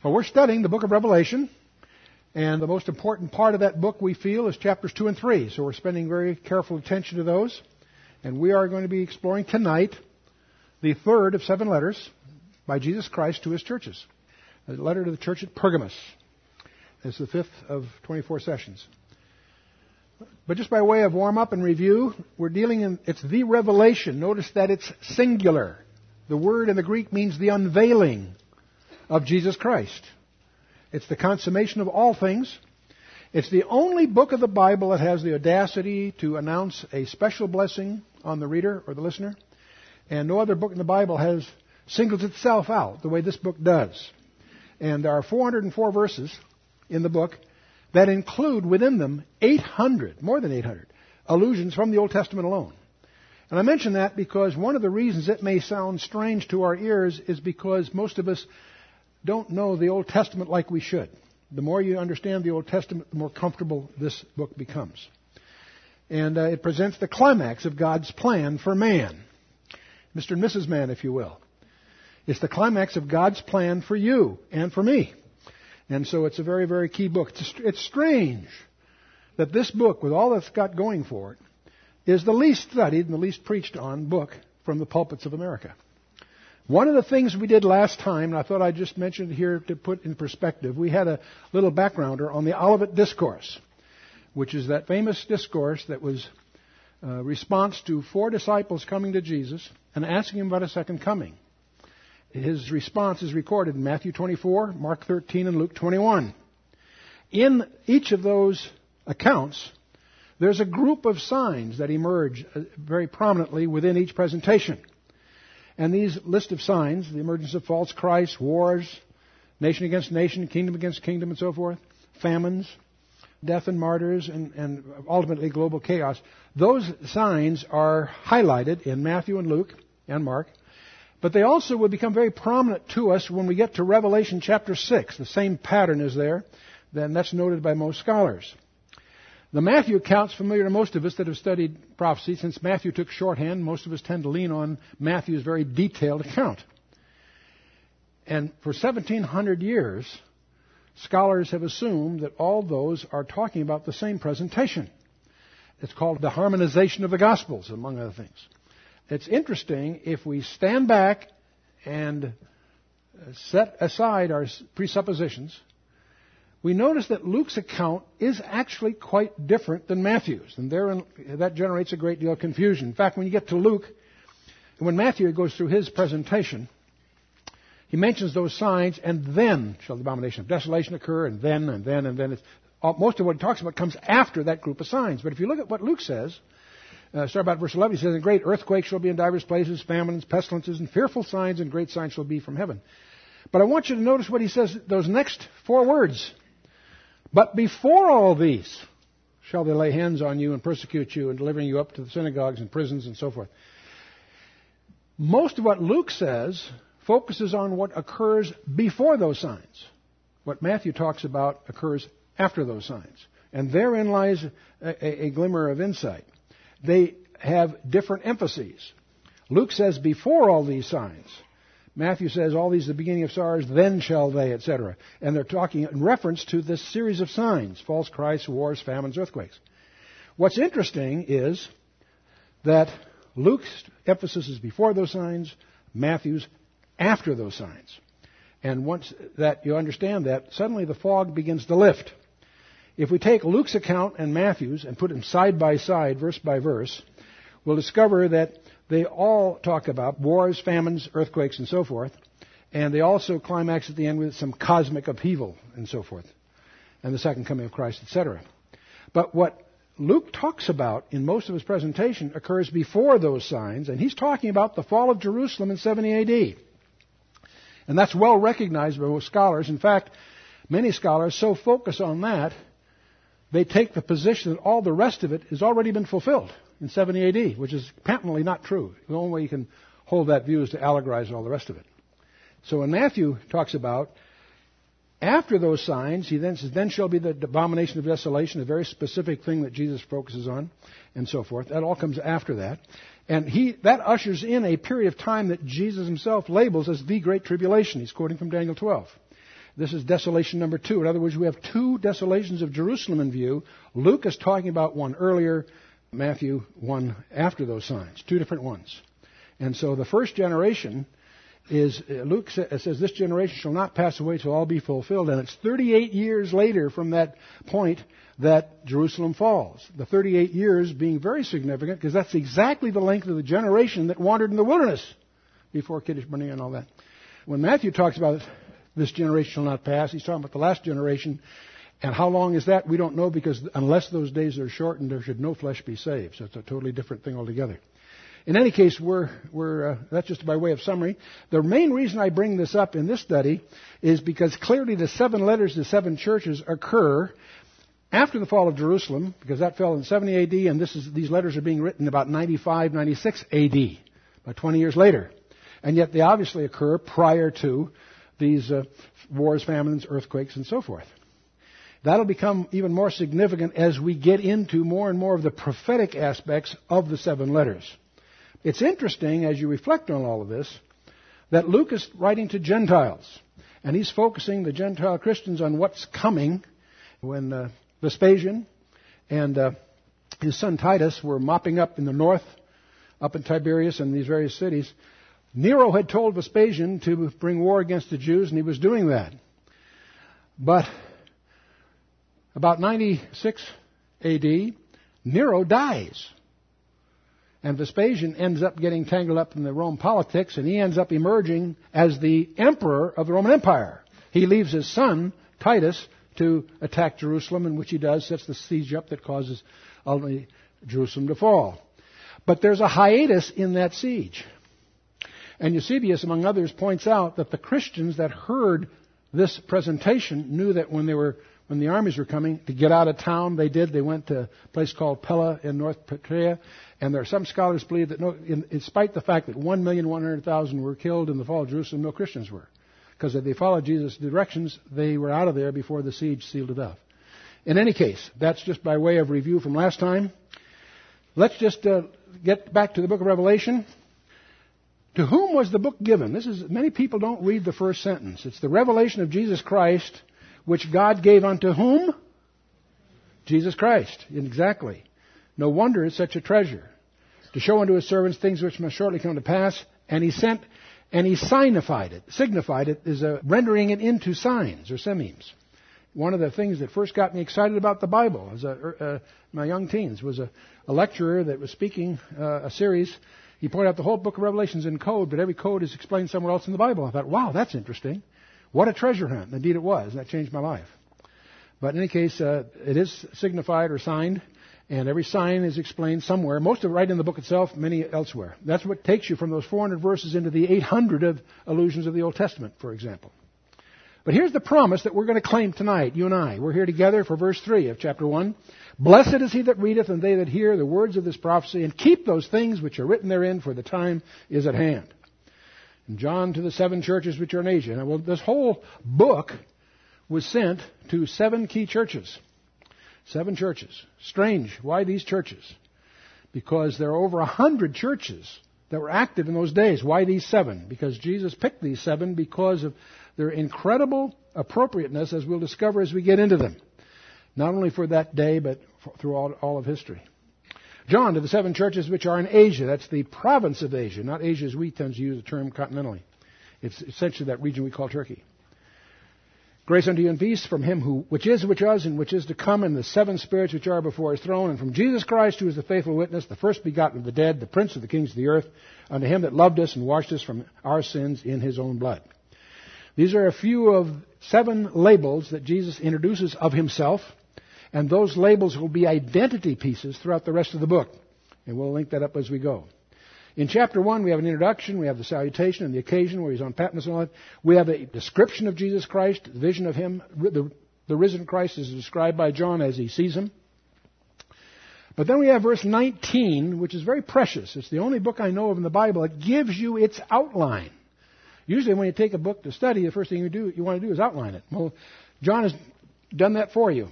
Well, we're studying the book of Revelation, and the most important part of that book we feel is chapters 2 and 3. So we're spending very careful attention to those. And we are going to be exploring tonight the third of seven letters by Jesus Christ to his churches. A letter to the church at Pergamos. It's the fifth of 24 sessions. But just by way of warm up and review, we're dealing in, it's the revelation. Notice that it's singular. The word in the Greek means the unveiling of Jesus Christ. It's the consummation of all things. It's the only book of the Bible that has the audacity to announce a special blessing on the reader or the listener. And no other book in the Bible has singles itself out the way this book does. And there are 404 verses in the book that include within them 800, more than 800, allusions from the Old Testament alone. And I mention that because one of the reasons it may sound strange to our ears is because most of us don't know the Old Testament like we should. The more you understand the Old Testament, the more comfortable this book becomes. And uh, it presents the climax of God's plan for man. Mr. and Mrs. Man, if you will. It's the climax of God's plan for you and for me. And so it's a very, very key book. It's, it's strange that this book, with all that's got going for it, is the least studied and the least preached on book from the pulpits of America. One of the things we did last time, and I thought I'd just mention it here to put in perspective, we had a little backgrounder on the Olivet Discourse, which is that famous discourse that was a response to four disciples coming to Jesus and asking him about a second coming. His response is recorded in Matthew 24, Mark 13, and Luke 21. In each of those accounts, there's a group of signs that emerge uh, very prominently within each presentation. And these list of signs, the emergence of false Christ, wars, nation against nation, kingdom against kingdom, and so forth, famines, death and martyrs, and, and ultimately global chaos, those signs are highlighted in Matthew and Luke and Mark. But they also will become very prominent to us when we get to Revelation chapter 6. The same pattern is there. Then that's noted by most scholars. The Matthew account's familiar to most of us that have studied prophecy. Since Matthew took shorthand, most of us tend to lean on Matthew's very detailed account. And for 1700 years, scholars have assumed that all those are talking about the same presentation. It's called the harmonization of the Gospels, among other things. It's interesting if we stand back and set aside our presuppositions we notice that Luke's account is actually quite different than Matthew's, and therein, that generates a great deal of confusion. In fact, when you get to Luke, when Matthew goes through his presentation, he mentions those signs, and then shall the abomination of desolation occur, and then, and then, and then. It's, most of what he talks about comes after that group of signs. But if you look at what Luke says, uh, start about verse 11, he says, And great earthquakes shall be in divers places, famines, pestilences, and fearful signs, and great signs shall be from heaven. But I want you to notice what he says, those next four words. But before all these shall they lay hands on you and persecute you and delivering you up to the synagogues and prisons and so forth. Most of what Luke says focuses on what occurs before those signs. What Matthew talks about occurs after those signs. And therein lies a, a, glimmer of insight. They have different emphases. Luke says before all these signs. Matthew says, all these are the beginning of sorrows, then shall they, etc. And they're talking in reference to this series of signs false Christs, wars, famines, earthquakes. What's interesting is that Luke's emphasis is before those signs, Matthew's after those signs. And once that you understand that, suddenly the fog begins to lift. If we take Luke's account and Matthew's and put them side by side, verse by verse, we'll discover that they all talk about wars, famines, earthquakes, and so forth. And they also climax at the end with some cosmic upheaval and so forth. And the second coming of Christ, etc. But what Luke talks about in most of his presentation occurs before those signs, and he's talking about the fall of Jerusalem in 70 AD. And that's well recognized by most scholars. In fact, many scholars so focus on that, they take the position that all the rest of it has already been fulfilled in 70 AD, which is patently not true. The only way you can hold that view is to allegorize all the rest of it. So when Matthew talks about after those signs, he then says, then shall be the abomination of desolation, a very specific thing that Jesus focuses on, and so forth. That all comes after that. And he, that ushers in a period of time that Jesus himself labels as the Great Tribulation. He's quoting from Daniel 12. This is desolation number two. In other words, we have two desolations of Jerusalem in view. Luke is talking about one earlier, Matthew one after those signs. Two different ones. And so the first generation is, uh, Luke says, this generation shall not pass away till all be fulfilled. And it's 38 years later from that point that Jerusalem falls. The 38 years being very significant because that's exactly the length of the generation that wandered in the wilderness before Kadesh Barnea and all that. When Matthew talks about this generation shall not pass, he's talking about the last generation. And how long is that? We don't know because unless those days are shortened, there should no flesh be saved. So it's a totally different thing altogether. In any case, we're, we're, uh, that's just by way of summary. The main reason I bring this up in this study is because clearly the seven letters to seven churches occur after the fall of Jerusalem, because that fell in 70 AD, and this is, these letters are being written about 95, 96 AD, about 20 years later. And yet they obviously occur prior to these uh, wars, famines, earthquakes, and so forth. That'll become even more significant as we get into more and more of the prophetic aspects of the seven letters. It's interesting as you reflect on all of this that Luke is writing to Gentiles, and he's focusing the Gentile Christians on what's coming when uh, Vespasian and uh, his son Titus were mopping up in the north, up in Tiberias and these various cities. Nero had told Vespasian to bring war against the Jews, and he was doing that. But about 96 AD, Nero dies. And Vespasian ends up getting tangled up in the Rome politics, and he ends up emerging as the emperor of the Roman Empire. He leaves his son, Titus, to attack Jerusalem, in which he does, sets the siege up that causes ultimately Jerusalem to fall. But there's a hiatus in that siege. And Eusebius, among others, points out that the Christians that heard this presentation knew that when they were when the armies were coming to get out of town, they did. They went to a place called Pella in North Petrea, and there are some scholars believe that, no, in, in spite of the fact that one million one hundred thousand were killed in the fall of Jerusalem, no Christians were, because if they followed Jesus' directions, they were out of there before the siege sealed it off. In any case, that's just by way of review from last time. Let's just uh, get back to the book of Revelation. To whom was the book given? This is many people don't read the first sentence. It's the revelation of Jesus Christ which God gave unto whom? Jesus Christ. Exactly. No wonder it's such a treasure. To show unto his servants things which must shortly come to pass, and he sent and he signified it. Signified it is a rendering it into signs or sememes. One of the things that first got me excited about the Bible as a, uh, my young teens was a, a lecturer that was speaking uh, a series. He pointed out the whole book of Revelations in code, but every code is explained somewhere else in the Bible. I thought, wow, that's interesting. What a treasure hunt. Indeed, it was. That changed my life. But in any case, uh, it is signified or signed, and every sign is explained somewhere. Most of it right in the book itself, many elsewhere. That's what takes you from those 400 verses into the 800 of allusions of the Old Testament, for example. But here's the promise that we're going to claim tonight, you and I. We're here together for verse 3 of chapter 1. Blessed is he that readeth and they that hear the words of this prophecy and keep those things which are written therein, for the time is at hand. John to the seven churches which are in Asia. Now, well, this whole book was sent to seven key churches. Seven churches. Strange. Why these churches? Because there are over a hundred churches that were active in those days. Why these seven? Because Jesus picked these seven because of their incredible appropriateness, as we'll discover as we get into them. Not only for that day, but for, through all, all of history. John to the seven churches which are in Asia. That's the province of Asia, not Asia as we tend to use the term continentally. It's essentially that region we call Turkey. Grace unto you and peace from him who, which is, which was, and which is to come, and the seven spirits which are before his throne, and from Jesus Christ, who is the faithful witness, the first begotten of the dead, the prince of the kings of the earth, unto him that loved us and washed us from our sins in his own blood. These are a few of seven labels that Jesus introduces of himself and those labels will be identity pieces throughout the rest of the book. And we'll link that up as we go. In chapter 1, we have an introduction, we have the salutation and the occasion where he's on Patmos and all that. We have a description of Jesus Christ, the vision of him. The, the risen Christ is described by John as he sees him. But then we have verse 19, which is very precious. It's the only book I know of in the Bible that gives you its outline. Usually when you take a book to study, the first thing you do, you want to do is outline it. Well, John has done that for you.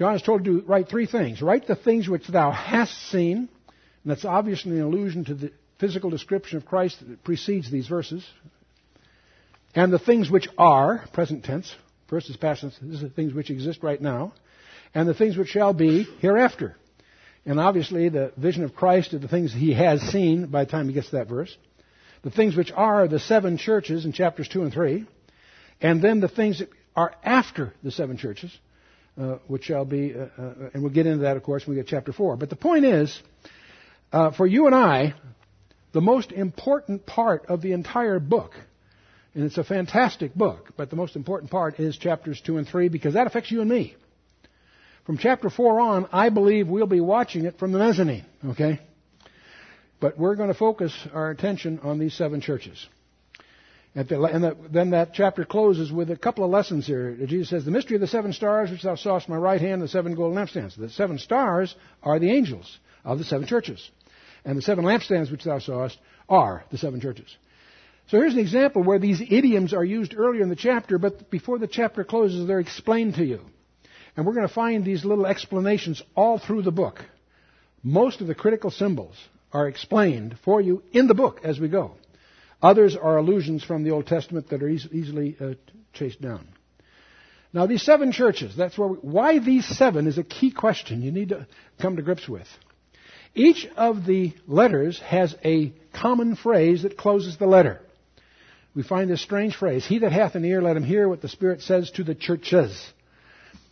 John is told to write three things. Write the things which thou hast seen, and that's obviously an allusion to the physical description of Christ that precedes these verses. and the things which are, present tense, first is past tense, this is the things which exist right now, and the things which shall be hereafter. And obviously, the vision of Christ are the things he has seen by the time he gets to that verse. The things which are the seven churches in chapters 2 and 3. And then the things that are after the seven churches, uh, which shall be, uh, uh, and we'll get into that, of course, when we get chapter 4. But the point is, uh, for you and I, the most important part of the entire book, and it's a fantastic book, but the most important part is chapters 2 and 3 because that affects you and me. From chapter 4 on, I believe we'll be watching it from the mezzanine, okay? But we're going to focus our attention on these seven churches. The, and the, then that chapter closes with a couple of lessons here. Jesus says, The mystery of the seven stars which thou sawest my right hand, the seven golden lampstands. The seven stars are the angels of the seven churches. And the seven lampstands which thou sawest are the seven churches. So here's an example where these idioms are used earlier in the chapter, but before the chapter closes, they're explained to you. And we're going to find these little explanations all through the book. Most of the critical symbols are explained for you in the book as we go. Others are allusions from the Old Testament that are easily uh, chased down. Now, these seven churches, that's where we, why these seven is a key question you need to come to grips with. Each of the letters has a common phrase that closes the letter. We find this strange phrase, He that hath an ear, let him hear what the Spirit says to the churches.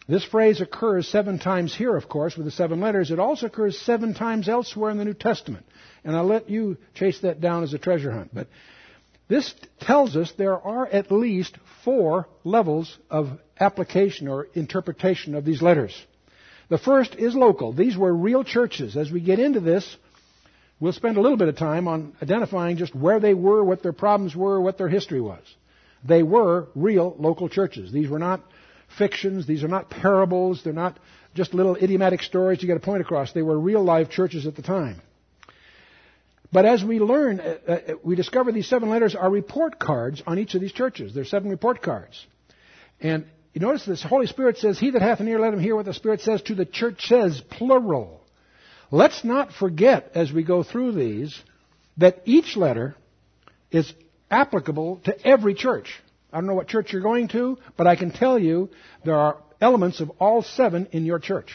This phrase occurs seven times here, of course, with the seven letters. It also occurs seven times elsewhere in the New Testament. And I'll let you chase that down as a treasure hunt. But this tells us there are at least four levels of application or interpretation of these letters. The first is local. These were real churches. As we get into this, we'll spend a little bit of time on identifying just where they were, what their problems were, what their history was. They were real local churches. These were not fictions. These are not parables. They're not just little idiomatic stories to get a point across. They were real live churches at the time. But as we learn, uh, uh, we discover these seven letters are report cards on each of these churches. There's seven report cards. And you notice this Holy Spirit says, He that hath an ear, let him hear what the Spirit says to the church, says, plural. Let's not forget as we go through these that each letter is applicable to every church. I don't know what church you're going to, but I can tell you there are elements of all seven in your church.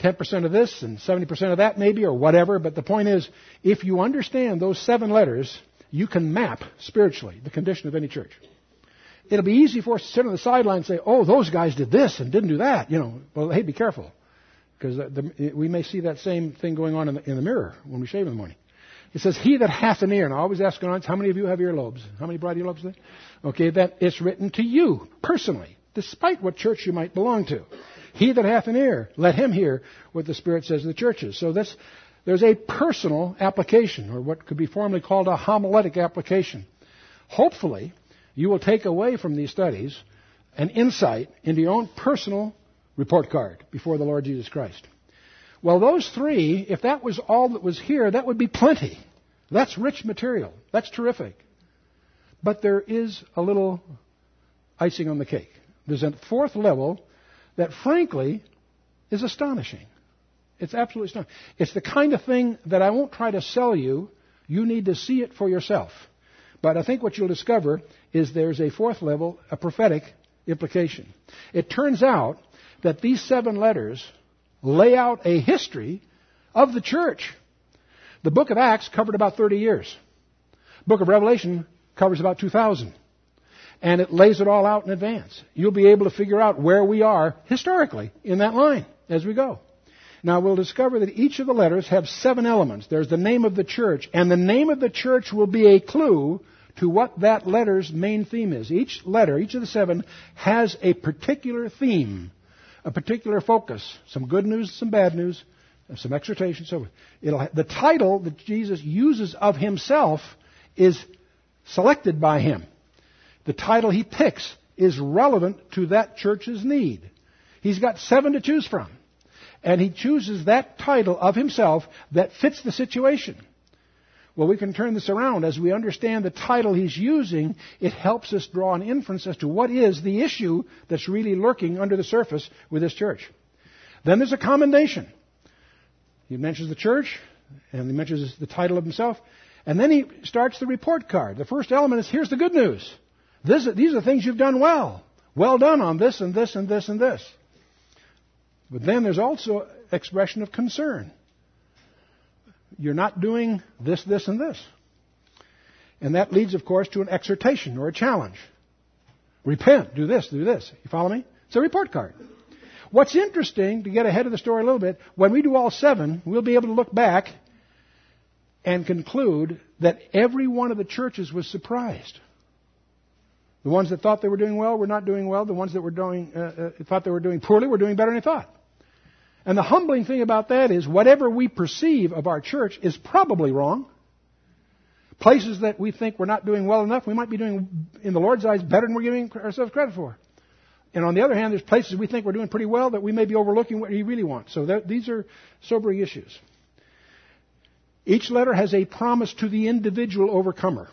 10% of this and 70% of that maybe or whatever, but the point is, if you understand those seven letters, you can map spiritually the condition of any church. It'll be easy for us to sit on the sideline and say, oh, those guys did this and didn't do that. You know, well, hey, be careful. Because we may see that same thing going on in the, in the mirror when we shave in the morning. It says, He that hath an ear. And I always ask audience, how many of you have earlobes? How many broad earlobes there? Okay, that it's written to you personally, despite what church you might belong to. He that hath an ear, let him hear what the Spirit says to the churches. So this, there's a personal application, or what could be formally called a homiletic application. Hopefully, you will take away from these studies an insight into your own personal report card before the Lord Jesus Christ. Well, those three, if that was all that was here, that would be plenty. That's rich material. That's terrific. But there is a little icing on the cake. There's a fourth level that, frankly, is astonishing. It's absolutely stunning. It's the kind of thing that I won't try to sell you. You need to see it for yourself. But I think what you'll discover is there's a fourth level, a prophetic implication. It turns out that these seven letters lay out a history of the church. The book of Acts covered about 30 years. The book of Revelation covers about 2,000. And it lays it all out in advance. You'll be able to figure out where we are historically in that line as we go. Now we'll discover that each of the letters have seven elements. There's the name of the church, and the name of the church will be a clue to what that letter's main theme is. Each letter, each of the seven, has a particular theme a particular focus, some good news, some bad news, some exhortation, so the title that Jesus uses of himself is selected by him. The title he picks is relevant to that church's need. He's got seven to choose from. And he chooses that title of himself that fits the situation. Well, we can turn this around. As we understand the title he's using, it helps us draw an inference as to what is the issue that's really lurking under the surface with this church. Then there's a commendation. He mentions the church, and he mentions the title of himself, and then he starts the report card. The first element is here's the good news. This, these are things you've done well. Well done on this and this and this and this. But then there's also expression of concern. You're not doing this, this, and this. And that leads, of course, to an exhortation or a challenge. Repent, do this, do this. You follow me? It's a report card. What's interesting, to get ahead of the story a little bit, when we do all seven, we'll be able to look back and conclude that every one of the churches was surprised. The ones that thought they were doing well were not doing well. The ones that were doing, uh, uh, thought they were doing poorly were doing better than they thought. And the humbling thing about that is whatever we perceive of our church is probably wrong. Places that we think we're not doing well enough, we might be doing, in the Lord's eyes, better than we're giving ourselves credit for. And on the other hand, there's places we think we're doing pretty well that we may be overlooking what He really wants. So that, these are sobering issues. Each letter has a promise to the individual overcomer.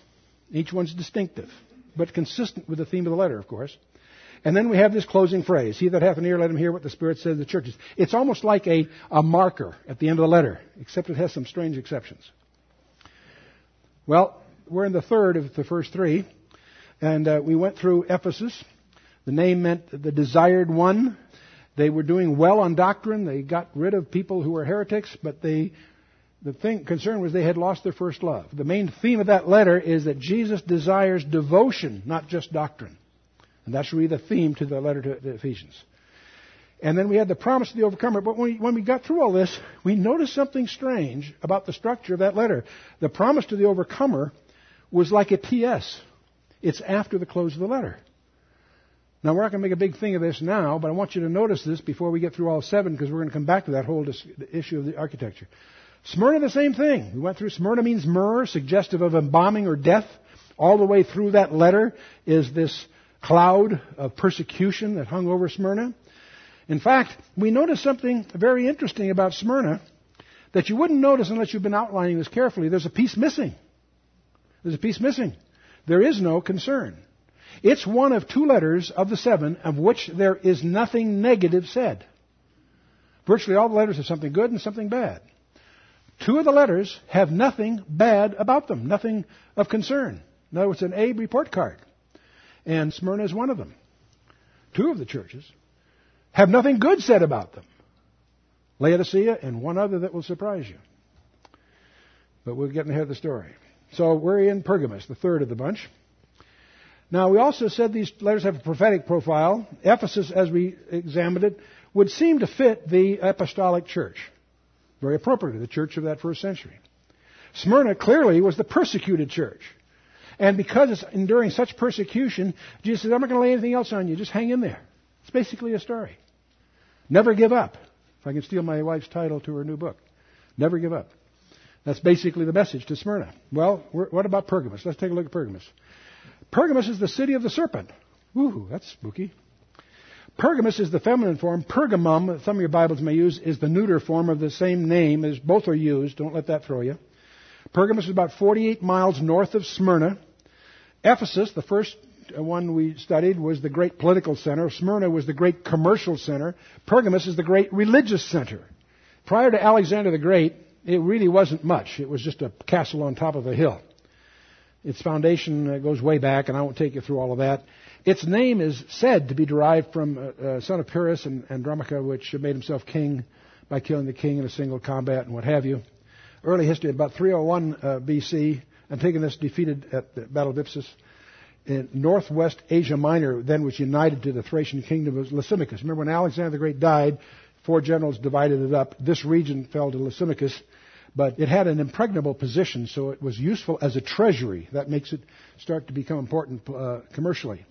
Each one's distinctive, but consistent with the theme of the letter, of course. And then we have this closing phrase, He that hath an ear, let him hear what the Spirit says to the churches. It's almost like a, a marker at the end of the letter, except it has some strange exceptions. Well, we're in the third of the first three, and uh, we went through Ephesus. The name meant the desired one. They were doing well on doctrine. They got rid of people who were heretics, but they, the thing, concern was they had lost their first love. The main theme of that letter is that Jesus desires devotion, not just doctrine. And that's really the theme to the letter to the Ephesians. And then we had the promise of the overcomer. But when we, when we got through all this, we noticed something strange about the structure of that letter. The promise to the overcomer was like a PS. It's after the close of the letter. Now, we're not going to make a big thing of this now, but I want you to notice this before we get through all seven, because we're going to come back to that whole issue of the architecture. Smyrna, the same thing. We went through Smyrna means myrrh, suggestive of embalming or death. All the way through that letter is this cloud of persecution that hung over Smyrna. In fact, we notice something very interesting about Smyrna that you wouldn't notice unless you've been outlining this carefully. There's a piece missing. There's a piece missing. There is no concern. It's one of two letters of the seven of which there is nothing negative said. Virtually all the letters have something good and something bad. Two of the letters have nothing bad about them, nothing of concern. No, it's an A report card. And Smyrna is one of them. Two of the churches have nothing good said about them. Laodicea and one other that will surprise you. But we're getting ahead of the story. So we're in Pergamos, the third of the bunch. Now, we also said these letters have a prophetic profile. Ephesus, as we examined it, would seem to fit the apostolic church. Very appropriately, the church of that first century. Smyrna clearly was the persecuted church. And because it's enduring such persecution, Jesus says, I'm not going to lay anything else on you. Just hang in there. It's basically a story. Never give up. If I can steal my wife's title to her new book. Never give up. That's basically the message to Smyrna. Well, what about Pergamos? Let's take a look at Pergamos. Pergamos is the city of the serpent. Ooh, that's spooky. Pergamos is the feminine form. Pergamum, some of your Bibles may use, is the neuter form of the same name as both are used. Don't let that throw you. Pergamus is about 48 miles north of Smyrna. Ephesus, the first one we studied, was the great political center. Smyrna was the great commercial center. Pergamus is the great religious center. Prior to Alexander the Great, it really wasn't much. It was just a castle on top of a hill. Its foundation uh, goes way back, and I won't take you through all of that. Its name is said to be derived from uh, uh, son of Pyrrhus and Andromache, which made himself king by killing the king in a single combat and what have you. Early history, about 301 uh, BC, Antigonus defeated at the Battle of Ipsus. In northwest Asia Minor then was united to the Thracian kingdom of Lysimachus. Remember when Alexander the Great died, four generals divided it up. This region fell to Lysimachus, but it had an impregnable position, so it was useful as a treasury. That makes it start to become important uh, commercially.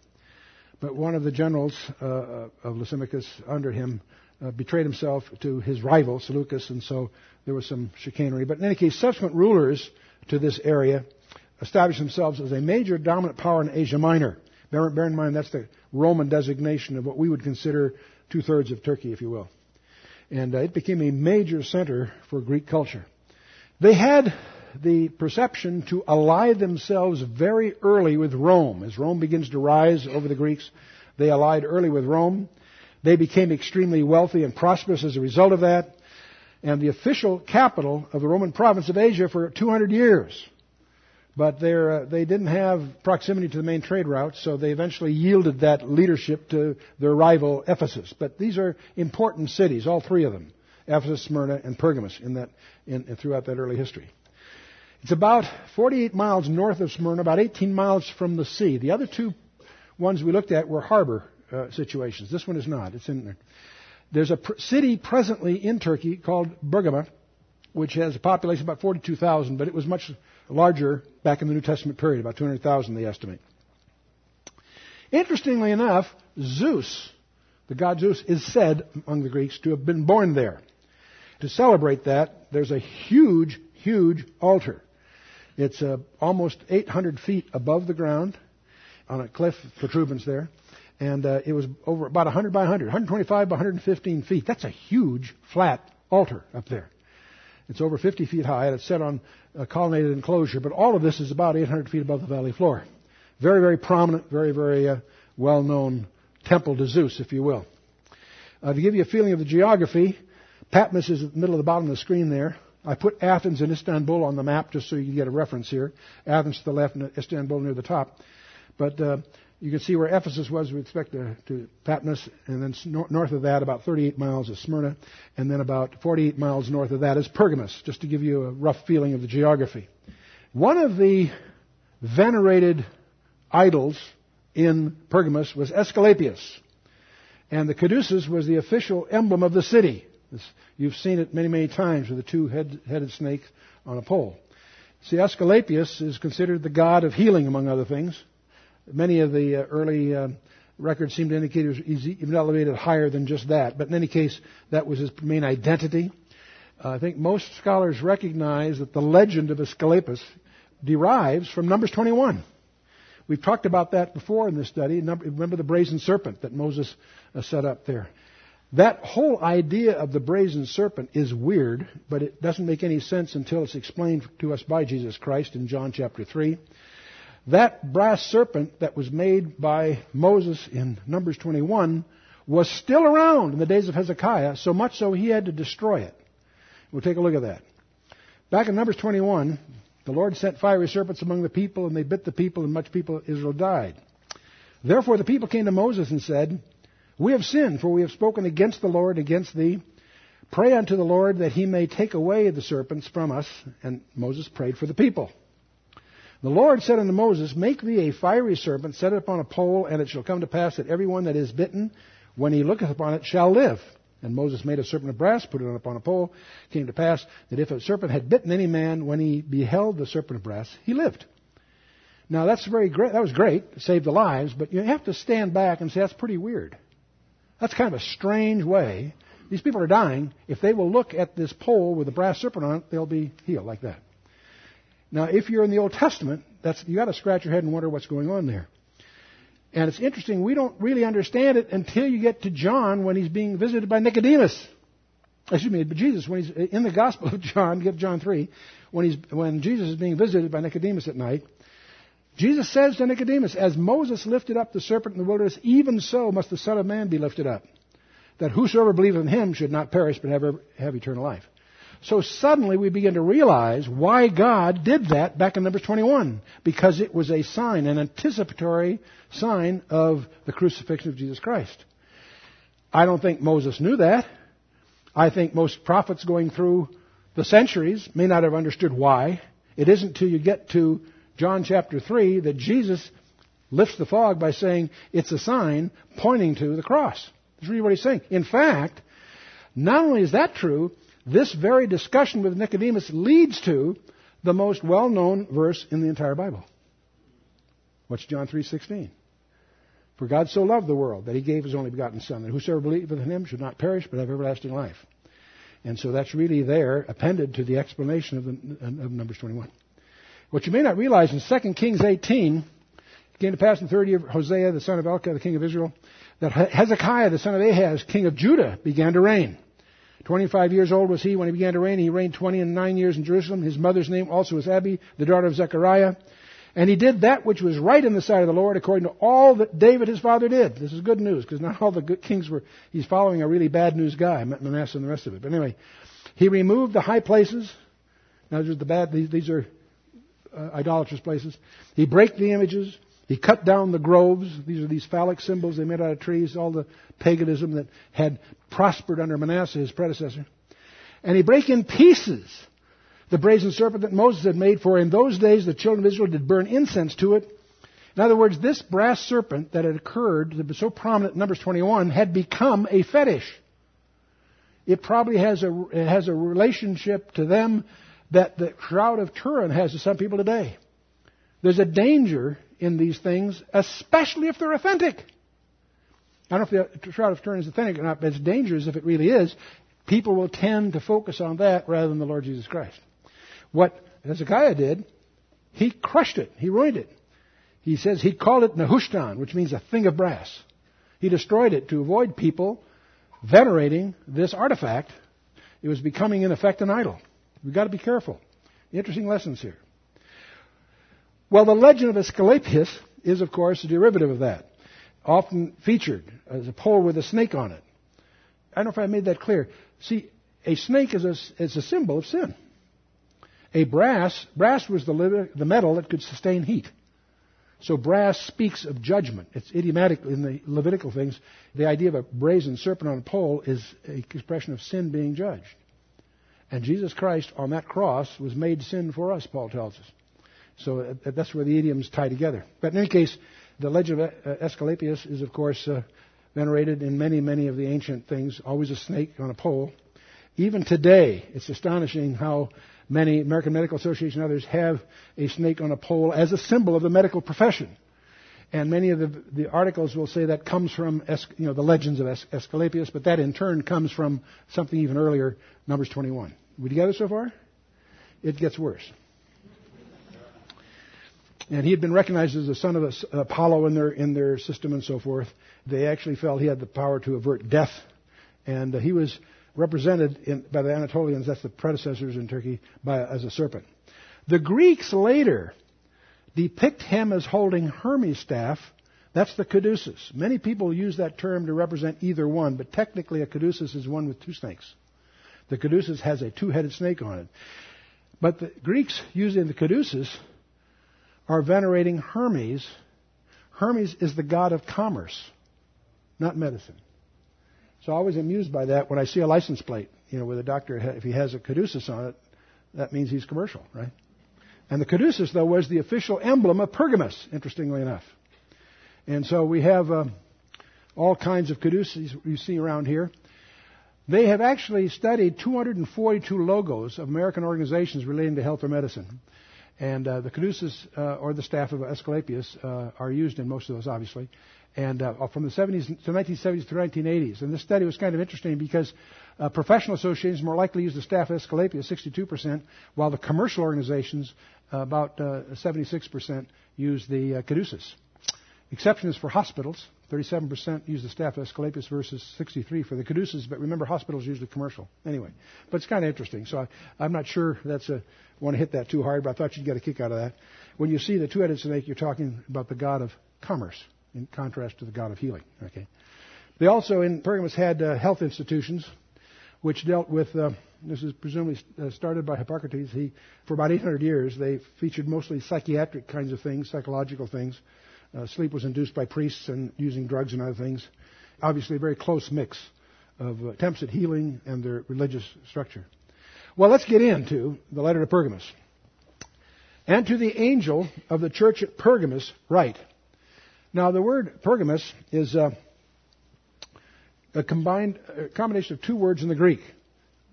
But one of the generals uh, uh, of Lysimachus under him uh, betrayed himself to his rival, Seleucus, and so there was some chicanery. But in any case, subsequent rulers to this area established themselves as a major dominant power in Asia Minor. Bear, bear in mind that's the Roman designation of what we would consider two thirds of Turkey, if you will. And uh, it became a major center for Greek culture. They had the perception to ally themselves very early with Rome. As Rome begins to rise over the Greeks, they allied early with Rome. They became extremely wealthy and prosperous as a result of that. And the official capital of the Roman province of Asia for 200 years. but uh, they didn't have proximity to the main trade routes, so they eventually yielded that leadership to their rival Ephesus. But these are important cities, all three of them Ephesus, Smyrna, and Pergamus, in that, in, in, throughout that early history. It's about 48 miles north of Smyrna, about 18 miles from the sea. The other two ones we looked at were harbor uh, situations. This one is not. It's in there. There's a pr- city presently in Turkey called Bergama, which has a population of about 42,000, but it was much larger back in the New Testament period, about 200,000 they estimate. Interestingly enough, Zeus, the god Zeus, is said among the Greeks to have been born there. To celebrate that, there's a huge, huge altar. It's uh, almost 800 feet above the ground on a cliff protuberance there. And uh, it was over about 100 by 100, 125 by 115 feet. That's a huge flat altar up there. It's over 50 feet high and it's set on a colonnaded enclosure, but all of this is about 800 feet above the valley floor. Very, very prominent, very, very uh, well known temple to Zeus, if you will. Uh, to give you a feeling of the geography, Patmos is in the middle of the bottom of the screen there. I put Athens and Istanbul on the map just so you get a reference here. Athens to the left and Istanbul near the top. But uh, you can see where Ephesus was with respect to, to Patmos, and then north of that, about 38 miles is Smyrna, and then about 48 miles north of that is Pergamos, just to give you a rough feeling of the geography. One of the venerated idols in Pergamos was Asclepius, and the caduceus was the official emblem of the city. You've seen it many, many times with the two headed snakes on a pole. See, Asclepius is considered the god of healing, among other things. Many of the uh, early uh, records seem to indicate he was even elevated higher than just that. But in any case, that was his main identity. Uh, I think most scholars recognize that the legend of Asclepius derives from Numbers 21. We've talked about that before in this study. Remember the brazen serpent that Moses uh, set up there. That whole idea of the brazen serpent is weird, but it doesn't make any sense until it's explained to us by Jesus Christ in John chapter 3. That brass serpent that was made by Moses in Numbers 21 was still around in the days of Hezekiah, so much so he had to destroy it. We'll take a look at that. Back in Numbers 21, the Lord sent fiery serpents among the people, and they bit the people, and much people of Israel died. Therefore the people came to Moses and said, We have sinned, for we have spoken against the Lord, against thee. Pray unto the Lord that he may take away the serpents from us. And Moses prayed for the people. The Lord said unto Moses, Make thee a fiery serpent, set it upon a pole, and it shall come to pass that every one that is bitten, when he looketh upon it, shall live. And Moses made a serpent of brass, put it upon a pole. It came to pass that if a serpent had bitten any man, when he beheld the serpent of brass, he lived. Now that's very great. That was great, saved the lives, but you have to stand back and say that's pretty weird. That's kind of a strange way. These people are dying. If they will look at this pole with a brass serpent on it, they'll be healed like that. Now, if you're in the Old Testament, that's, you got to scratch your head and wonder what's going on there. And it's interesting, we don't really understand it until you get to John when he's being visited by Nicodemus. Excuse me, Jesus, when he's in the Gospel of John, get John 3, when, he's, when Jesus is being visited by Nicodemus at night, Jesus says to Nicodemus, As Moses lifted up the serpent in the wilderness, even so must the Son of Man be lifted up, that whosoever believeth in him should not perish but have, have eternal life. So suddenly we begin to realize why God did that back in Numbers 21. Because it was a sign, an anticipatory sign of the crucifixion of Jesus Christ. I don't think Moses knew that. I think most prophets going through the centuries may not have understood why. It isn't till you get to John chapter 3 that Jesus lifts the fog by saying it's a sign pointing to the cross. That's really what he's saying. In fact, not only is that true, this very discussion with Nicodemus leads to the most well-known verse in the entire Bible. What's John 3:16? For God so loved the world that he gave his only begotten son that whosoever believeth in him should not perish but have everlasting life. And so that's really there appended to the explanation of, the, of Numbers 21. What you may not realize in 2 Kings 18, it came to pass in the third year of Hosea, the son of Elikah, the king of Israel, that Hezekiah, the son of Ahaz, king of Judah, began to reign. 25 years old was he when he began to reign. He reigned 20 and 9 years in Jerusalem. His mother's name also was Abi, the daughter of Zechariah. And he did that which was right in the sight of the Lord according to all that David his father did. This is good news because not all the good kings were, he's following a really bad news guy, Manasseh and the rest of it. But anyway, he removed the high places. Now, these are the bad, these are uh, idolatrous places. He break the images. He cut down the groves. These are these phallic symbols they made out of trees, all the paganism that had prospered under Manasseh, his predecessor. And he break in pieces the brazen serpent that Moses had made, for in those days the children of Israel did burn incense to it. In other words, this brass serpent that had occurred, that was so prominent in Numbers 21, had become a fetish. It probably has a, has a relationship to them that the Shroud of Turin has to some people today. There's a danger in these things, especially if they're authentic. I don't know if the Shroud of Turin is authentic or not, but it's dangerous if it really is. People will tend to focus on that rather than the Lord Jesus Christ. What Hezekiah did, he crushed it. He ruined it. He says he called it Nehushtan, which means a thing of brass. He destroyed it to avoid people venerating this artifact. It was becoming, in effect, an idol. We've got to be careful. Interesting lessons here. Well, the legend of Asclepius is, of course, a derivative of that, often featured as a pole with a snake on it. I don't know if I made that clear. See, a snake is a, is a symbol of sin. A brass, brass was the, the metal that could sustain heat. So brass speaks of judgment. It's idiomatic in the Levitical things. The idea of a brazen serpent on a pole is an expression of sin being judged. And Jesus Christ on that cross was made sin for us, Paul tells us. So uh, that's where the idioms tie together. But in any case, the legend of uh, Asclepius is, of course, uh, venerated in many, many of the ancient things, always a snake on a pole. Even today, it's astonishing how many American Medical Association and others have a snake on a pole as a symbol of the medical profession. And many of the, the articles will say that comes from you know, the legends of Asclepius, but that in turn comes from something even earlier, Numbers 21. We together so far? It gets worse. And he had been recognized as the son of Apollo in their, in their system and so forth. They actually felt he had the power to avert death. And uh, he was represented in, by the Anatolians, that's the predecessors in Turkey, by, as a serpent. The Greeks later depict him as holding Hermes' staff. That's the caduceus. Many people use that term to represent either one, but technically a caduceus is one with two snakes. The caduceus has a two-headed snake on it. But the Greeks using the caduceus are venerating Hermes. Hermes is the god of commerce, not medicine. So I was amused by that when I see a license plate, you know, with a doctor, if he has a caduceus on it, that means he's commercial, right? And the caduceus, though, was the official emblem of Pergamus, interestingly enough. And so we have uh, all kinds of caduceus you see around here. They have actually studied 242 logos of American organizations relating to health or medicine. And uh, the caduceus uh, or the staff of Asclepius uh, are used in most of those, obviously and uh, from the 70s to 1970s to 1980s. And this study was kind of interesting because uh, professional associations more likely use the staff of Asclepius, 62%, while the commercial organizations, uh, about 76%, uh, use the caduceus. Exception is for hospitals. 37% use the staff Asclepius versus 63 for the caduceus, but remember hospitals usually commercial. Anyway, but it's kind of interesting. So I, am not sure that's a want to hit that too hard, but I thought you'd get a kick out of that. When you see the two-headed snake, you're talking about the god of commerce in contrast to the God of healing. Okay. They also in Pergamos had uh, health institutions, which dealt with. Uh, this is presumably uh, started by Hippocrates. He, for about 800 years, they featured mostly psychiatric kinds of things, psychological things. Uh, sleep was induced by priests and using drugs and other things. Obviously, a very close mix of uh, attempts at healing and their religious structure. Well, let's get into the letter to Pergamos. And to the angel of the church at Pergamos, write. Now, the word Pergamos is uh, a combined a combination of two words in the Greek.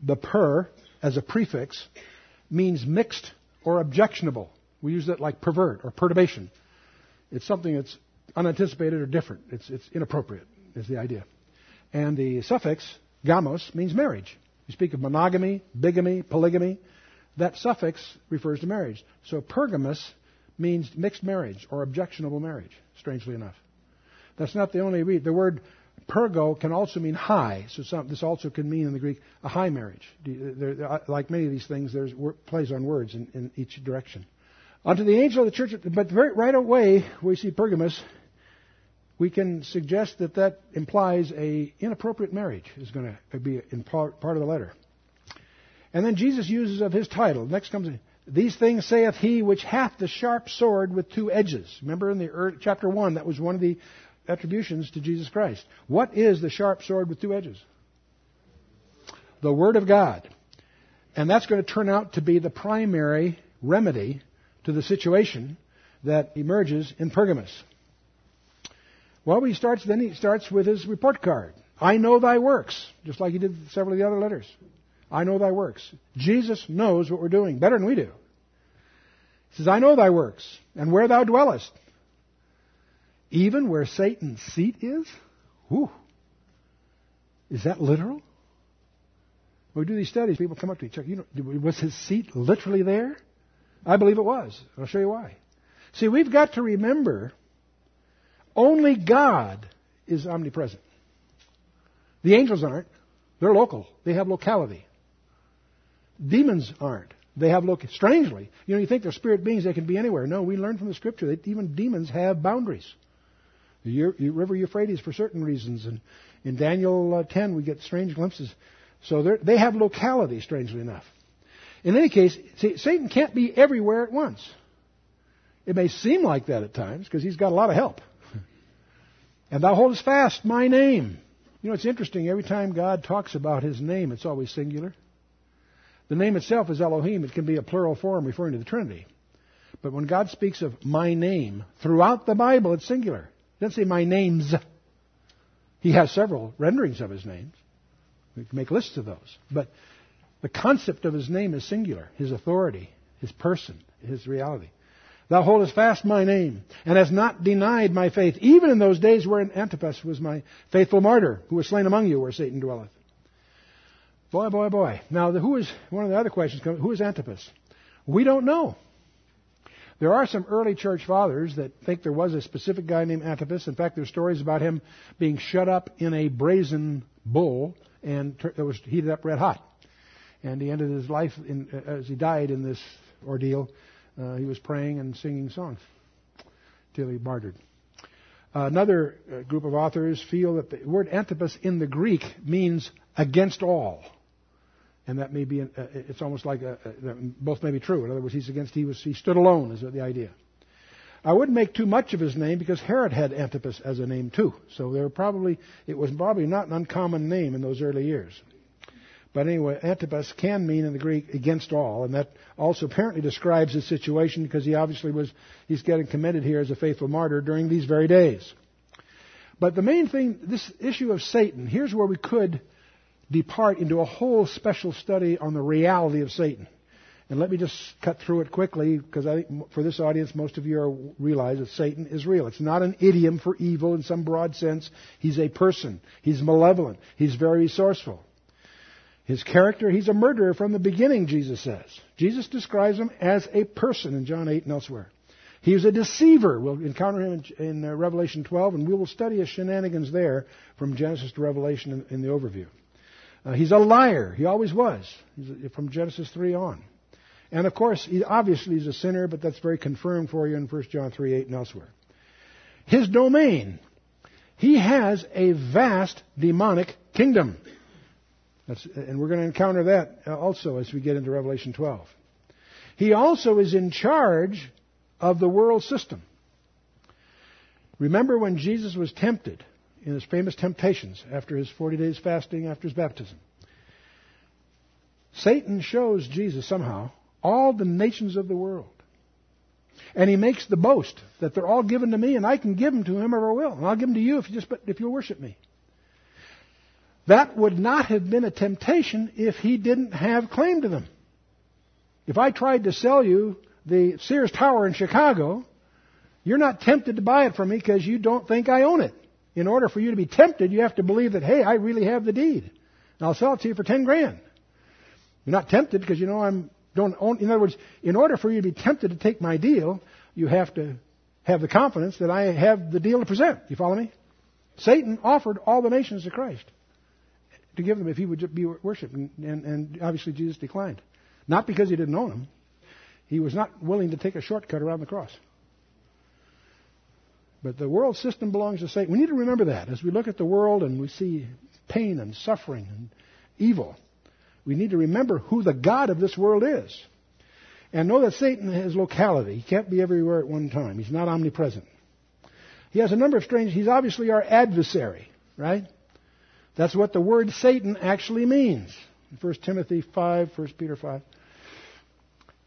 The per, as a prefix, means mixed or objectionable. We use that like pervert or perturbation. It's something that's unanticipated or different. It's, it's inappropriate, is the idea. And the suffix, gamos, means marriage. You speak of monogamy, bigamy, polygamy. That suffix refers to marriage. So pergamos means mixed marriage or objectionable marriage strangely enough. That's not the only read. The word pergo can also mean high. So some, this also can mean in the Greek a high marriage. There, like many of these things, there's plays on words in, in each direction. Unto the angel of the church, but very, right away we see Pergamos. We can suggest that that implies a inappropriate marriage is going to be in part, part of the letter. And then Jesus uses of his title. Next comes These things saith he which hath the sharp sword with two edges. Remember in the chapter 1, that was one of the attributions to Jesus Christ. What is the sharp sword with two edges? The Word of God. And that's going to turn out to be the primary remedy to the situation that emerges in Pergamus. Well, he starts, then he starts with his report card. I know thy works, just like he did several of the other letters. I know thy works. Jesus knows what we're doing better than we do. He says, I know thy works, and where thou dwellest. Even where Satan's seat is? Whew. Is that literal? When we do these studies, people come up to me, Chuck, you know, was his seat literally there? I believe it was. I'll show you why. See, we've got to remember only God is omnipresent. The angels aren't. They're local. They have locality. Demons aren't. They have look strangely. You know, you think they're spirit beings; they can be anywhere. No, we learn from the scripture that even demons have boundaries. The river Euphrates, for certain reasons, and in Daniel uh, 10, we get strange glimpses. So they have locality, strangely enough. In any case, see, Satan can't be everywhere at once. It may seem like that at times because he's got a lot of help. And thou holdest fast my name. You know, it's interesting. Every time God talks about his name, it's always singular. The name itself is Elohim. It can be a plural form referring to the Trinity. But when God speaks of my name, throughout the Bible, it's singular. It doesn't say my names. He has several renderings of his names. We can make lists of those. But the concept of his name is singular. His authority, his person, his reality. Thou holdest fast my name, and hast not denied my faith, even in those days wherein Antipas was my faithful martyr, who was slain among you, where Satan dwelleth. Boy, boy, boy. Now, who is one of the other questions? Who is Antipas? We don't know. There are some early church fathers that think there was a specific guy named Antipas. In fact, there's stories about him being shut up in a brazen bull and it was heated up red hot. And he ended his life in, as he died in this ordeal uh, he was praying and singing songs till he martyred. Uh, another uh, group of authors feel that the word Antipas in the Greek means against all. And that may be, uh, it's almost like a, both may be true. In other words, he's against, he was, he stood alone, is the idea. I wouldn't make too much of his name because Herod had Antipas as a name too. So there probably, it was probably not an uncommon name in those early years. But anyway, Antipas can mean in the Greek against all, and that also apparently describes his situation because he obviously was, he's getting committed here as a faithful martyr during these very days. But the main thing, this issue of Satan, here's where we could depart into a whole special study on the reality of Satan. And let me just cut through it quickly because I think for this audience, most of you are, realize that Satan is real. It's not an idiom for evil in some broad sense. He's a person. He's malevolent. He's very resourceful. His character, he's a murderer from the beginning, Jesus says. Jesus describes him as a person in John 8 and elsewhere. He was a deceiver. We'll encounter him in, in uh, Revelation 12, and we will study his shenanigans there from Genesis to Revelation in, in the overview. Uh, he's a liar. He always was, he's from Genesis 3 on. And of course, he obviously he's a sinner, but that's very confirmed for you in 1 John 3 8 and elsewhere. His domain. He has a vast demonic kingdom. That's, and we're going to encounter that uh, also as we get into Revelation 12. He also is in charge of the world system. Remember when Jesus was tempted in his famous temptations after his 40 days fasting after his baptism? Satan shows Jesus somehow all the nations of the world. And he makes the boast that they're all given to me and I can give them to whomever I will. And I'll give them to you if you just, if you'll worship me. That would not have been a temptation if he didn't have claim to them. If I tried to sell you the Sears Tower in Chicago, you're not tempted to buy it from me because you don't think I own it. In order for you to be tempted, you have to believe that, hey, I really have the deed. And I'll sell it to you for 10 grand. You're not tempted because you know I'm don't own. In other words, in order for you to be tempted to take my deal, you have to have the confidence that I have the deal to present. You follow me? Satan offered all the nations to Christ to give them if he would just be worshipped. And, and, and obviously Jesus declined. Not because he didn't own them. He was not willing to take a shortcut around the cross. But the world system belongs to Satan. We need to remember that as we look at the world and we see pain and suffering and evil. We need to remember who the God of this world is. And know that Satan has locality. He can't be everywhere at one time. He's not omnipresent. He has a number of strange, he's obviously our adversary, right? That's what the word Satan actually means. 1 Timothy 5, 1 Peter 5.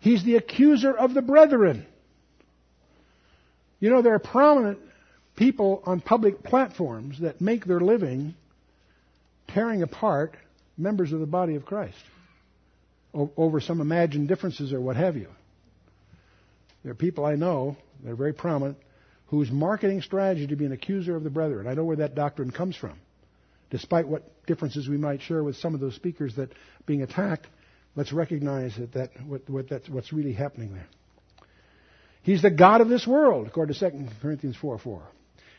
He's the accuser of the brethren. You know, there are prominent people on public platforms that make their living tearing apart members of the body of Christ over some imagined differences or what have you. There are people I know, that are very prominent, whose marketing strategy to be an accuser of the brethren. I know where that doctrine comes from. Despite what differences we might share with some of those speakers that being attacked, let's recognize that, that what, what that's what's really happening there. He's the God of this world, according to 2 Corinthians 4 4.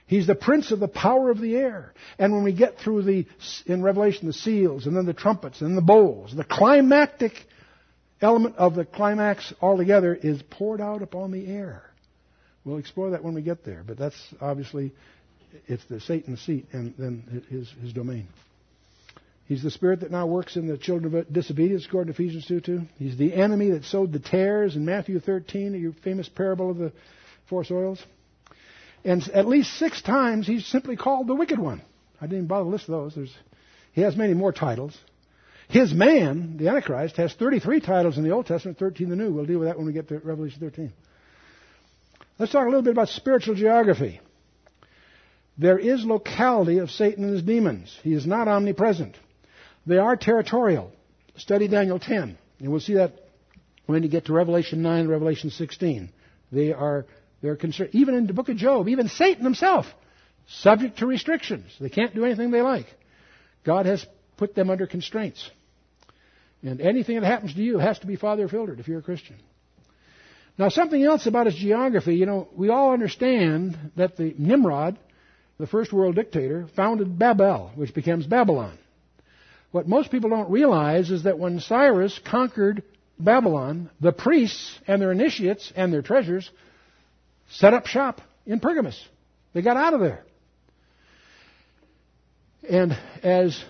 He's the prince of the power of the air. And when we get through the, in Revelation, the seals, and then the trumpets, and the bowls, the climactic element of the climax altogether is poured out upon the air. We'll explore that when we get there, but that's obviously, it's the Satan's seat and then his, his domain. He's the spirit that now works in the children of disobedience, according to Ephesians 2 2. He's the enemy that sowed the tares in Matthew 13, your famous parable of the four soils. And at least six times he's simply called the wicked one. I didn't even bother to list those. There's, he has many more titles. His man, the Antichrist, has 33 titles in the Old Testament, 13 in the New. We'll deal with that when we get to Revelation 13. Let's talk a little bit about spiritual geography. There is locality of Satan and his demons. He is not omnipresent. They are territorial. Study Daniel 10, and we'll see that when you get to Revelation 9 and Revelation 16. They are they're concerned, even in the book of Job, even Satan himself, subject to restrictions. They can't do anything they like. God has put them under constraints. And anything that happens to you has to be father filtered if you're a Christian. Now, something else about his geography, you know, we all understand that the Nimrod, the first world dictator, founded Babel, which becomes Babylon. What most people don't realize is that when Cyrus conquered Babylon, the priests and their initiates and their treasures set up shop in Pergamus. They got out of there. And as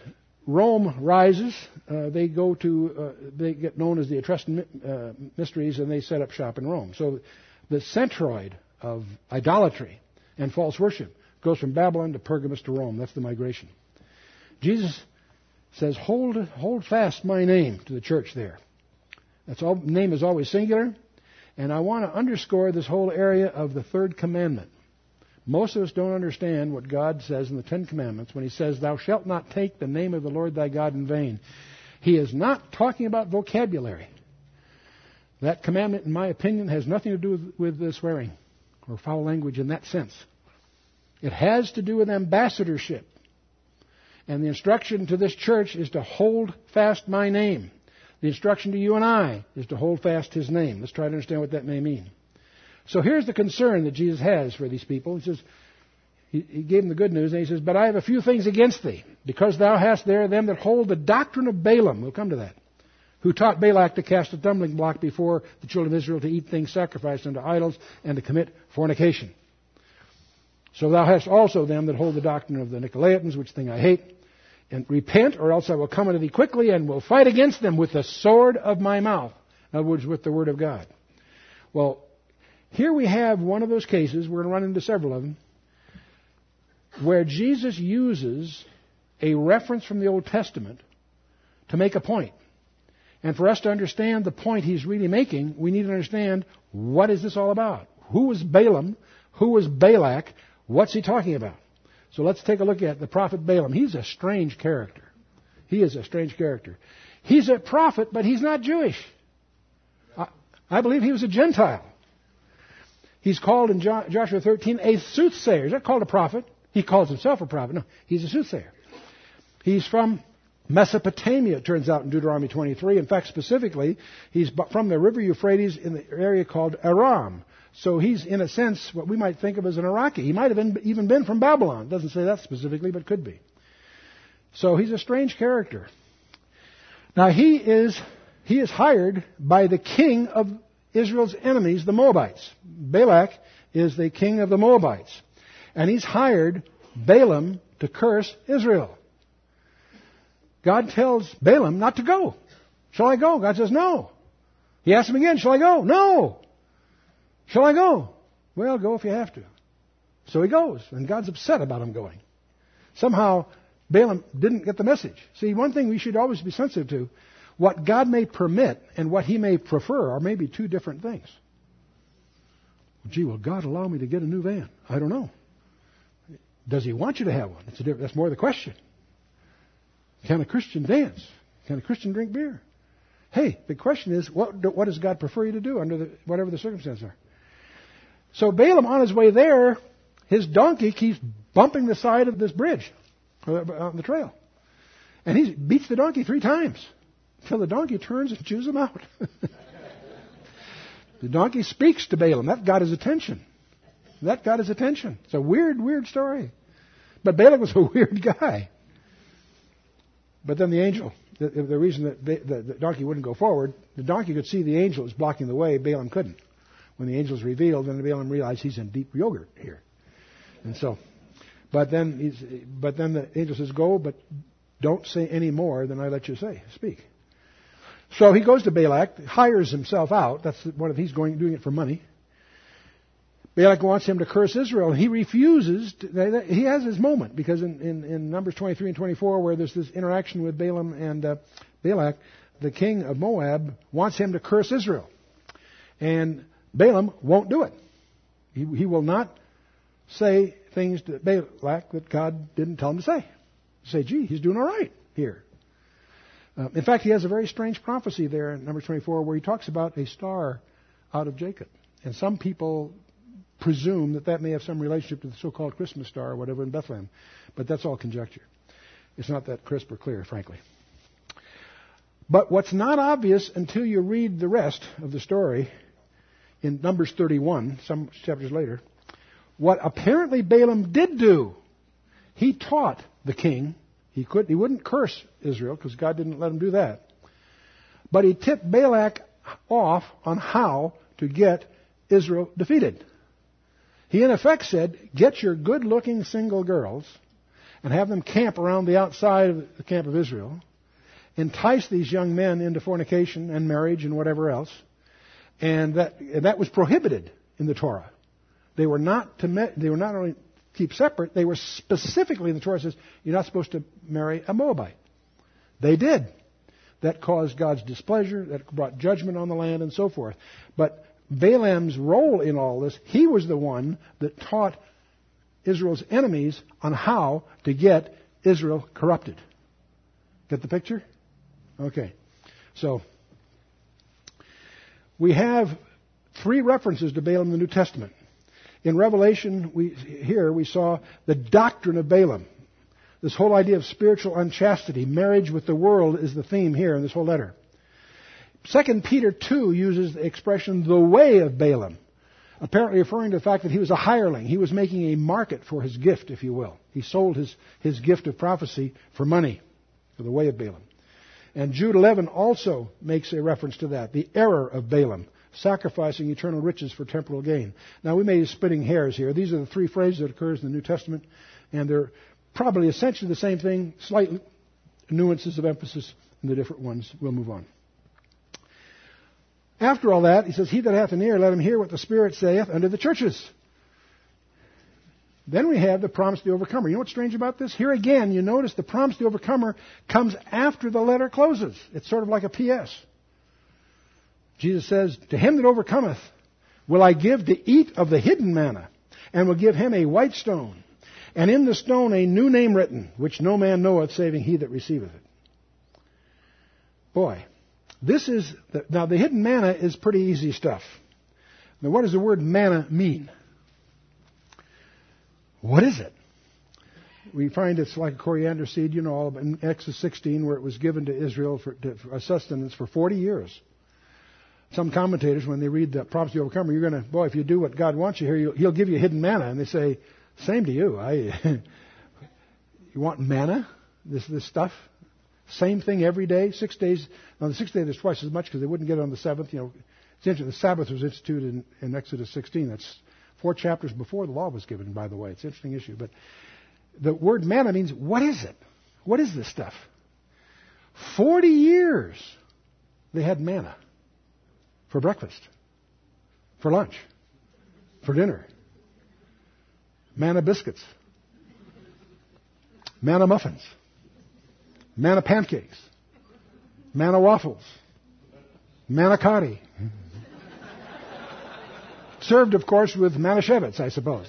Rome rises, uh, they go to, uh, they get known as the Etruscan uh, mysteries and they set up shop in Rome. So the centroid of idolatry and false worship goes from Babylon to Pergamus to Rome. That's the migration. Jesus says, hold, hold fast my name to the church there. That's all, name is always singular. And I want to underscore this whole area of the third commandment. Most of us don't understand what God says in the Ten Commandments when He says, Thou shalt not take the name of the Lord thy God in vain. He is not talking about vocabulary. That commandment, in my opinion, has nothing to do with, with swearing or foul language in that sense. It has to do with ambassadorship. And the instruction to this church is to hold fast my name. The instruction to you and I is to hold fast His name. Let's try to understand what that may mean. So here's the concern that Jesus has for these people. He says, he, gave them the good news, and he says, But I have a few things against thee, because thou hast there them that hold the doctrine of Balaam. We'll come to that. Who taught Balak to cast a stumbling block before the children of Israel to eat things sacrificed unto idols and to commit fornication. So thou hast also them that hold the doctrine of the Nicolaitans, which thing I hate and repent, or else I will come unto thee quickly and will fight against them with the sword of my mouth. In other words, with the word of God. Well, here we have one of those cases, we're going to run into several of them, where Jesus uses a reference from the Old Testament to make a point. And for us to understand the point he's really making, we need to understand what is this all about? Who was Balaam? Who was Balak? What's he talking about? So let's take a look at the prophet Balaam. He's a strange character. He is a strange character. He's a prophet, but he's not Jewish. I, I believe he was a Gentile. He's called in Joshua 13 a soothsayer. Is that called a prophet? He calls himself a prophet. No, he's a soothsayer. He's from Mesopotamia, it turns out in Deuteronomy 23. In fact, specifically, he's from the river Euphrates in the area called Aram. So he's, in a sense, what we might think of as an Iraqi. He might have been, even been from Babylon. Doesn't say that specifically, but could be. So he's a strange character. Now he is, he is hired by the king of Israel's enemies, the Moabites. Balak is the king of the Moabites. And he's hired Balaam to curse Israel. God tells Balaam not to go. Shall I go? God says no. He asks him again, Shall I go? No. Shall I go? Well, go if you have to. So he goes, and God's upset about him going. Somehow, Balaam didn't get the message. See, one thing we should always be sensitive to what God may permit and what he may prefer are maybe two different things. Gee, will God allow me to get a new van? I don't know. Does he want you to have one? that's more the question. Can a Christian dance? Can a Christian drink beer? Hey, the question is, what, what does God prefer you to do under the, whatever the circumstances are? So Balaam, on his way there, his donkey keeps bumping the side of this bridge uh, on the trail. And he beats the donkey three times until the donkey turns and chews him out. the donkey speaks to Balaam. That got his attention. That got his attention. It's a weird, weird story. But Balaam was a weird guy. But then the angel, the, the reason that the, the donkey wouldn't go forward, the donkey could see the angel was blocking the way, Balaam couldn't. When the angel is revealed, then Balaam realized he's in deep yogurt here. And so, but then he's, but then the angel says, "Go, but don't say any more than I let you say. Speak." So he goes to Balak, hires himself out. That's one of he's going doing it for money. Balak wants him to curse Israel, he refuses. To, he has his moment because in, in, in, Numbers 23 and 24, where there's this interaction with Balaam and uh, Balak, the king of Moab wants him to curse Israel, and Balaam won't do it. He, he will not say things to Balak that God didn't tell him to say. Say, gee, he's doing all right here. Uh, in fact, he has a very strange prophecy there in number 24 where he talks about a star out of Jacob. And some people presume that that may have some relationship to the so-called Christmas star or whatever in Bethlehem. But that's all conjecture. It's not that crisp or clear, frankly. But what's not obvious until you read the rest of the story in Numbers 31, some chapters later, what apparently Balaam did do. He taught the king. He could he wouldn't curse Israel because God didn't let him do that. But he tipped Balak off on how to get Israel defeated. He in effect said, get your good looking single girls and have them camp around the outside of the camp of Israel, entice these young men into fornication and marriage and whatever else, and that, and that was prohibited in the Torah. They were not to me, they were not only keep separate, they were specifically in the Torah says you're not supposed to marry a Moabite. They did. That caused God's displeasure, that brought judgment on the land and so forth. But Balaam's role in all this, he was the one that taught Israel's enemies on how to get Israel corrupted. Get the picture? Okay. So, we have three references to Balaam in the New Testament. In Revelation, we, here we saw the doctrine of Balaam. This whole idea of spiritual unchastity, marriage with the world, is the theme here in this whole letter. 2 Peter 2 uses the expression the way of Balaam, apparently referring to the fact that he was a hireling. He was making a market for his gift, if you will. He sold his, his gift of prophecy for money, for the way of Balaam. And Jude 11 also makes a reference to that, the error of Balaam sacrificing eternal riches for temporal gain. Now, we may be splitting hairs here. These are the three phrases that occurs in the New Testament, and they're probably essentially the same thing, slight nuances of emphasis in the different ones. We'll move on. After all that, he says, He that hath an ear, let him hear what the Spirit saith unto the churches. Then we have the promise of the overcomer. You know what's strange about this? Here again, you notice the promise of the overcomer comes after the letter closes. It's sort of like a P.S. Jesus says, To him that overcometh will I give to eat of the hidden manna, and will give him a white stone, and in the stone a new name written, which no man knoweth saving he that receiveth it. Boy, this is, the, now the hidden manna is pretty easy stuff. Now what does the word manna mean? What is it? We find it's like a coriander seed, you know, in Exodus 16 where it was given to Israel for, to, for sustenance for 40 years some commentators, when they read the promise to overcomer, you're going to, boy, if you do what God wants you here, he'll give you hidden manna. And they say, same to you. I, you want manna? This, this stuff? Same thing every day, six days. On the sixth day, there's twice as much because they wouldn't get it on the seventh. You know, it's interesting. The Sabbath was instituted in, in Exodus 16. That's four chapters before the law was given, by the way. It's an interesting issue. But the word manna means, what is it? What is this stuff? Forty years they had manna. for breakfast, for lunch, for dinner. Manna biscuits, manna muffins, manna pancakes, manna waffles, manicotti. Served, of course, with manischewitz, I suppose.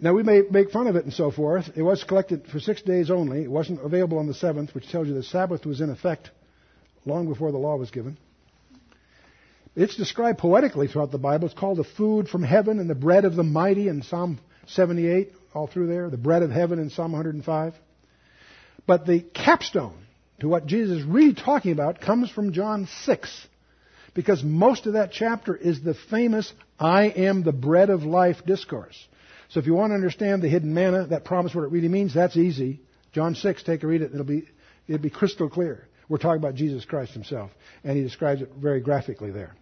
Now, we may make fun of it and so forth. It was collected for six days only. It wasn't available on the seventh, which tells you the Sabbath was in effect long before the law was given. It's described poetically throughout the Bible. It's called the food from heaven and the bread of the mighty in Psalm 78, all through there, the bread of heaven in Psalm 105. But the capstone to what Jesus is really talking about comes from John 6. Because most of that chapter is the famous I am the bread of life discourse. So if you want to understand the hidden manna, that promise, what it really means, that's easy. John 6, take a read it. It'll be, it'll be crystal clear. We're talking about Jesus Christ himself. And he describes it very graphically there.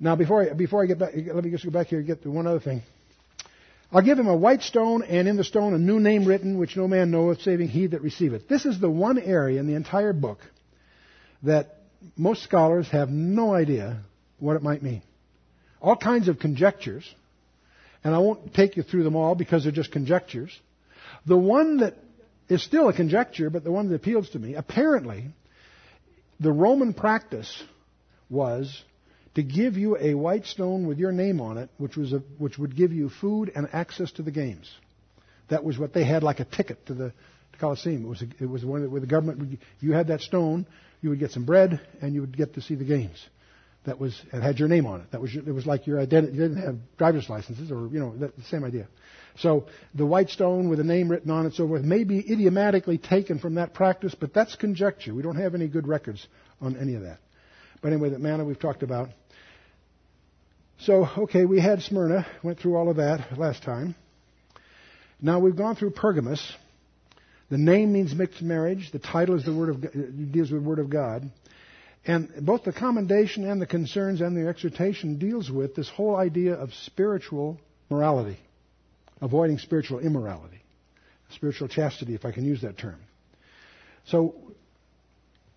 Now, before I, before I get back, let me just go back here and get to one other thing. I'll give him a white stone, and in the stone a new name written, which no man knoweth, saving he that receiveth. This is the one area in the entire book that most scholars have no idea what it might mean. All kinds of conjectures and I won't take you through them all because they're just conjectures. The one that is still a conjecture, but the one that appeals to me, apparently, the Roman practice was to give you a white stone with your name on it, which, was a, which would give you food and access to the games. That was what they had like a ticket to the Colosseum. It was, a, it was one where the government, you had that stone, you would get some bread, and you would get to see the games that was it had your name on it. That was it was like your identity. You didn't have driver's licenses or you know the same idea. So the white stone with a name written on it, so forth, may be idiomatically taken from that practice, but that's conjecture. We don't have any good records on any of that. But anyway, that manna we've talked about. So okay, we had Smyrna. Went through all of that last time. Now we've gone through Pergamos. The name means mixed marriage. The title is the word of uh, deals with the word of God. And both the commendation and the concerns and the exhortation deals with this whole idea of spiritual morality, avoiding spiritual immorality, spiritual chastity, if I can use that term. So,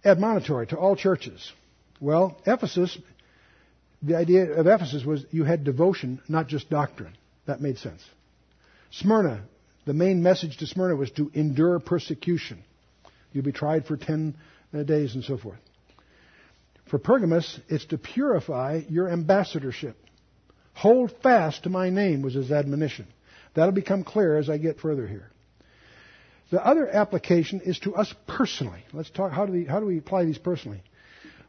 admonitory to all churches. Well, Ephesus, the idea of Ephesus was you had devotion, not just doctrine. That made sense. Smyrna, the main message to Smyrna was to endure persecution. You'll be tried for 10 uh, days and so forth. For Pergamos, it's to purify your ambassadorship. Hold fast to my name was his admonition. That'll become clear as I get further here. The other application is to us personally. Let's talk, how do we, how do we apply these personally?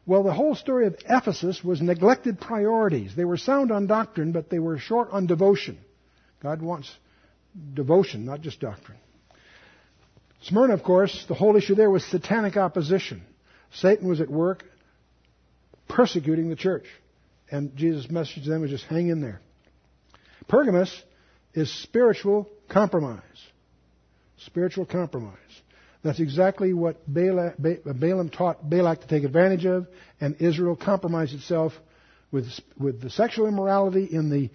Well, the whole story of Ephesus was neglected priorities. They were sound on doctrine, but they were short on devotion. God wants devotion, not just doctrine. Smyrna, of course, the whole issue there was satanic opposition. Satan was at work persecuting the church. And Jesus' message to them was just hang in there. Pergamos is spiritual compromise. Spiritual compromise. That's exactly what Balaam taught Balak to take advantage of, and Israel compromised itself with, with the sexual immorality in the,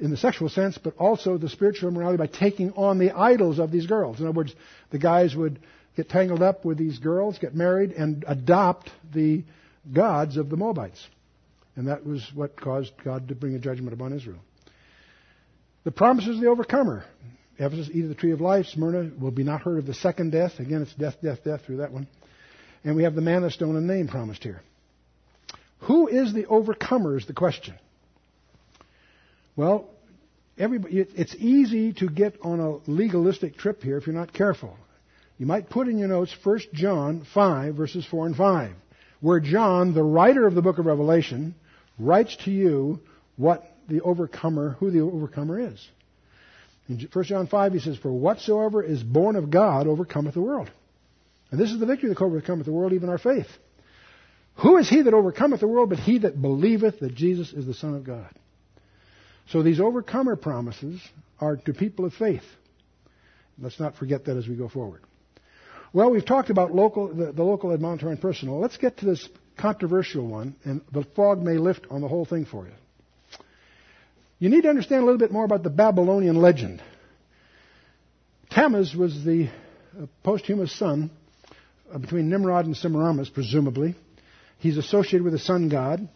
in the sexual sense, but also the spiritual immorality by taking on the idols of these girls. In other words, the guys would get tangled up with these girls, get married, and adopt the gods of the Moabites. And that was what caused God to bring a judgment upon Israel. The promises of the overcomer. Ephesus, eat of the tree of life. Smyrna will be not heard of the second death. Again, it's death, death, death through that one. And we have the manna stone and name promised here. Who is the overcomer is the question. Well, everybody, it's easy to get on a legalistic trip here if you're not careful. You might put in your notes 1 John 5, verses 4 and 5 where John, the writer of the book of Revelation, writes to you what the overcomer, who the overcomer is. In 1 John 5, he says, For whatsoever is born of God overcometh the world. And this is the victory that overcometh the world, even our faith. Who is he that overcometh the world but he that believeth that Jesus is the Son of God? So these overcomer promises are to people of faith. Let's not forget that as we go forward. Well, we've talked about local, the, the local admonitory and personal. Let's get to this controversial one, and the fog may lift on the whole thing for you. You need to understand a little bit more about the Babylonian legend. Tammuz was the uh, posthumous son uh, between Nimrod and Semiramis, presumably. He's associated with the sun god.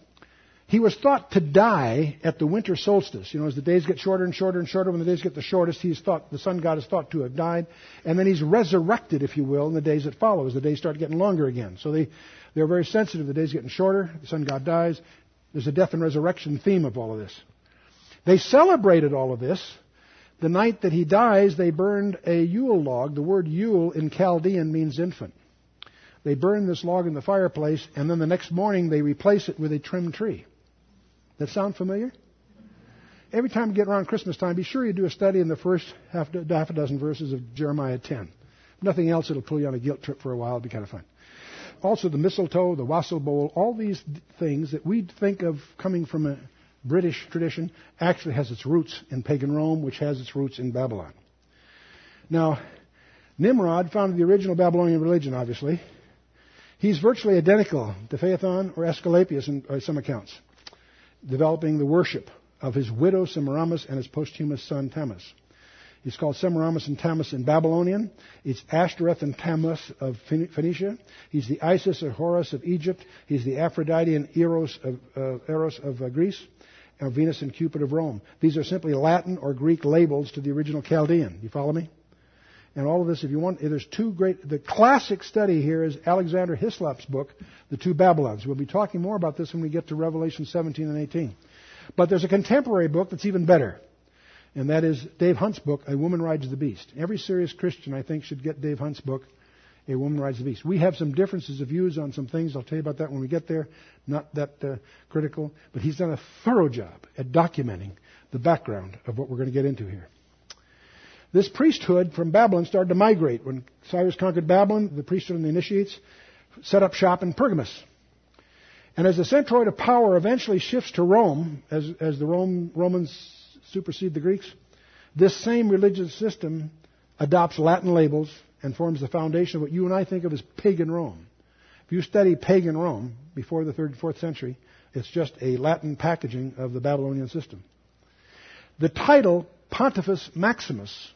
He was thought to die at the winter solstice. You know, as the days get shorter and shorter and shorter, when the days get the shortest, he's thought, the sun god is thought to have died. And then he's resurrected, if you will, in the days that follow, as the days start getting longer again. So they, they're very sensitive. The days getting shorter, the sun god dies. There's a death and resurrection theme of all of this. They celebrated all of this. The night that he dies, they burned a Yule log. The word Yule in Chaldean means infant. They burn this log in the fireplace, and then the next morning they replace it with a trimmed tree. That sound familiar? Every time you get around Christmas time, be sure you do a study in the first half, half a dozen verses of Jeremiah 10. If nothing else, it'll pull you on a guilt trip for a while. It'll be kind of fun. Also, the mistletoe, the wassail bowl, all these things that we think of coming from a British tradition actually has its roots in pagan Rome, which has its roots in Babylon. Now, Nimrod founded the original Babylonian religion, obviously. He's virtually identical to Phaethon or Aesculapius in uh, some accounts developing the worship of his widow Semiramis and his posthumous son Tammuz. He's called Semiramis and Tammuz in Babylonian. It's Ashtoreth and Tammuz of Phoenicia. He's the Isis or Horus of Egypt. He's the Aphrodite and Eros of, uh, Eros of uh, Greece. And Venus and Cupid of Rome. These are simply Latin or Greek labels to the original Chaldean. You follow me? And all of this, if you want, there's two great, the classic study here is Alexander Hislop's book, The Two Babylons. We'll be talking more about this when we get to Revelation 17 and 18. But there's a contemporary book that's even better. And that is Dave Hunt's book, A Woman Rides the Beast. Every serious Christian, I think, should get Dave Hunt's book, A Woman Rides the Beast. We have some differences of views on some things. I'll tell you about that when we get there. Not that uh, critical. But he's done a thorough job at documenting the background of what we're going to get into here. This priesthood from Babylon started to migrate. When Cyrus conquered Babylon, the priesthood and the initiates set up shop in Pergamus. And as the centroid of power eventually shifts to Rome, as, as the Rome, Romans supersede the Greeks, this same religious system adopts Latin labels and forms the foundation of what you and I think of as pagan Rome. If you study pagan Rome before the 3rd and 4th century, it's just a Latin packaging of the Babylonian system. The title Pontifex Maximus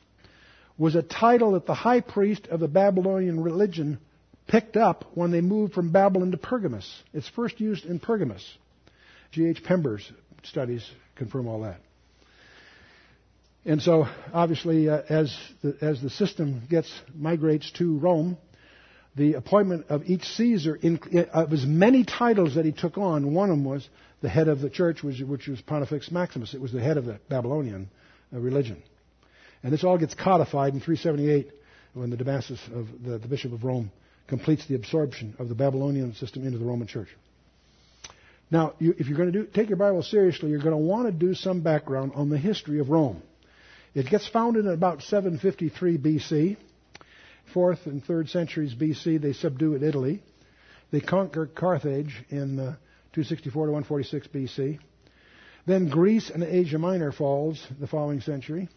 was a title that the high priest of the Babylonian religion picked up when they moved from Babylon to Pergamus. It's first used in Pergamus. G.H. Pember's studies confirm all that. And so, obviously, uh, as, the, as the system gets migrates to Rome, the appointment of each Caesar, in, of as many titles that he took on, one of them was the head of the church, which, which was Pontifex Maximus. It was the head of the Babylonian uh, religion. And this all gets codified in 378 when the Damasus of the, the Bishop of Rome completes the absorption of the Babylonian system into the Roman Church. Now, you, if you're going to do, take your Bible seriously, you're going to want to do some background on the history of Rome. It gets founded in about 753 BC. Fourth and third centuries BC, they subdue Italy. They conquer Carthage in uh, 264 to 146 BC. Then Greece and Asia Minor falls the following century.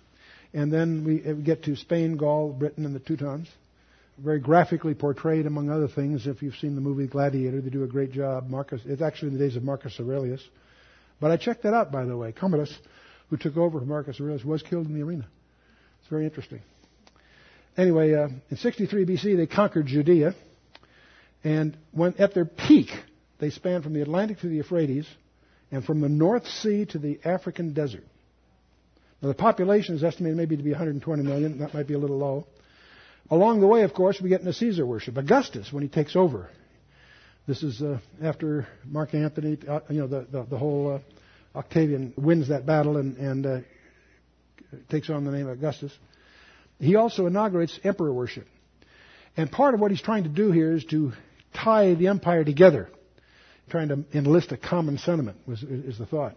And then we get to Spain, Gaul, Britain, and the Teutons. Very graphically portrayed, among other things. If you've seen the movie Gladiator, they do a great job. Marcus, it's actually in the days of Marcus Aurelius. But I checked that out, by the way. Commodus, who took over from Marcus Aurelius, was killed in the arena. It's very interesting. Anyway, uh, in 63 BC, they conquered Judea. And when at their peak, they spanned from the Atlantic to the Euphrates and from the North Sea to the African desert. Now, the population is estimated maybe to be 120 million. That might be a little low. Along the way, of course, we get into Caesar worship. Augustus, when he takes over, this is uh, after Mark Antony, uh, you know, the, the, the whole uh, Octavian wins that battle and, and uh, takes on the name of Augustus. He also inaugurates emperor worship. And part of what he's trying to do here is to tie the empire together, trying to enlist a common sentiment, was, is the thought.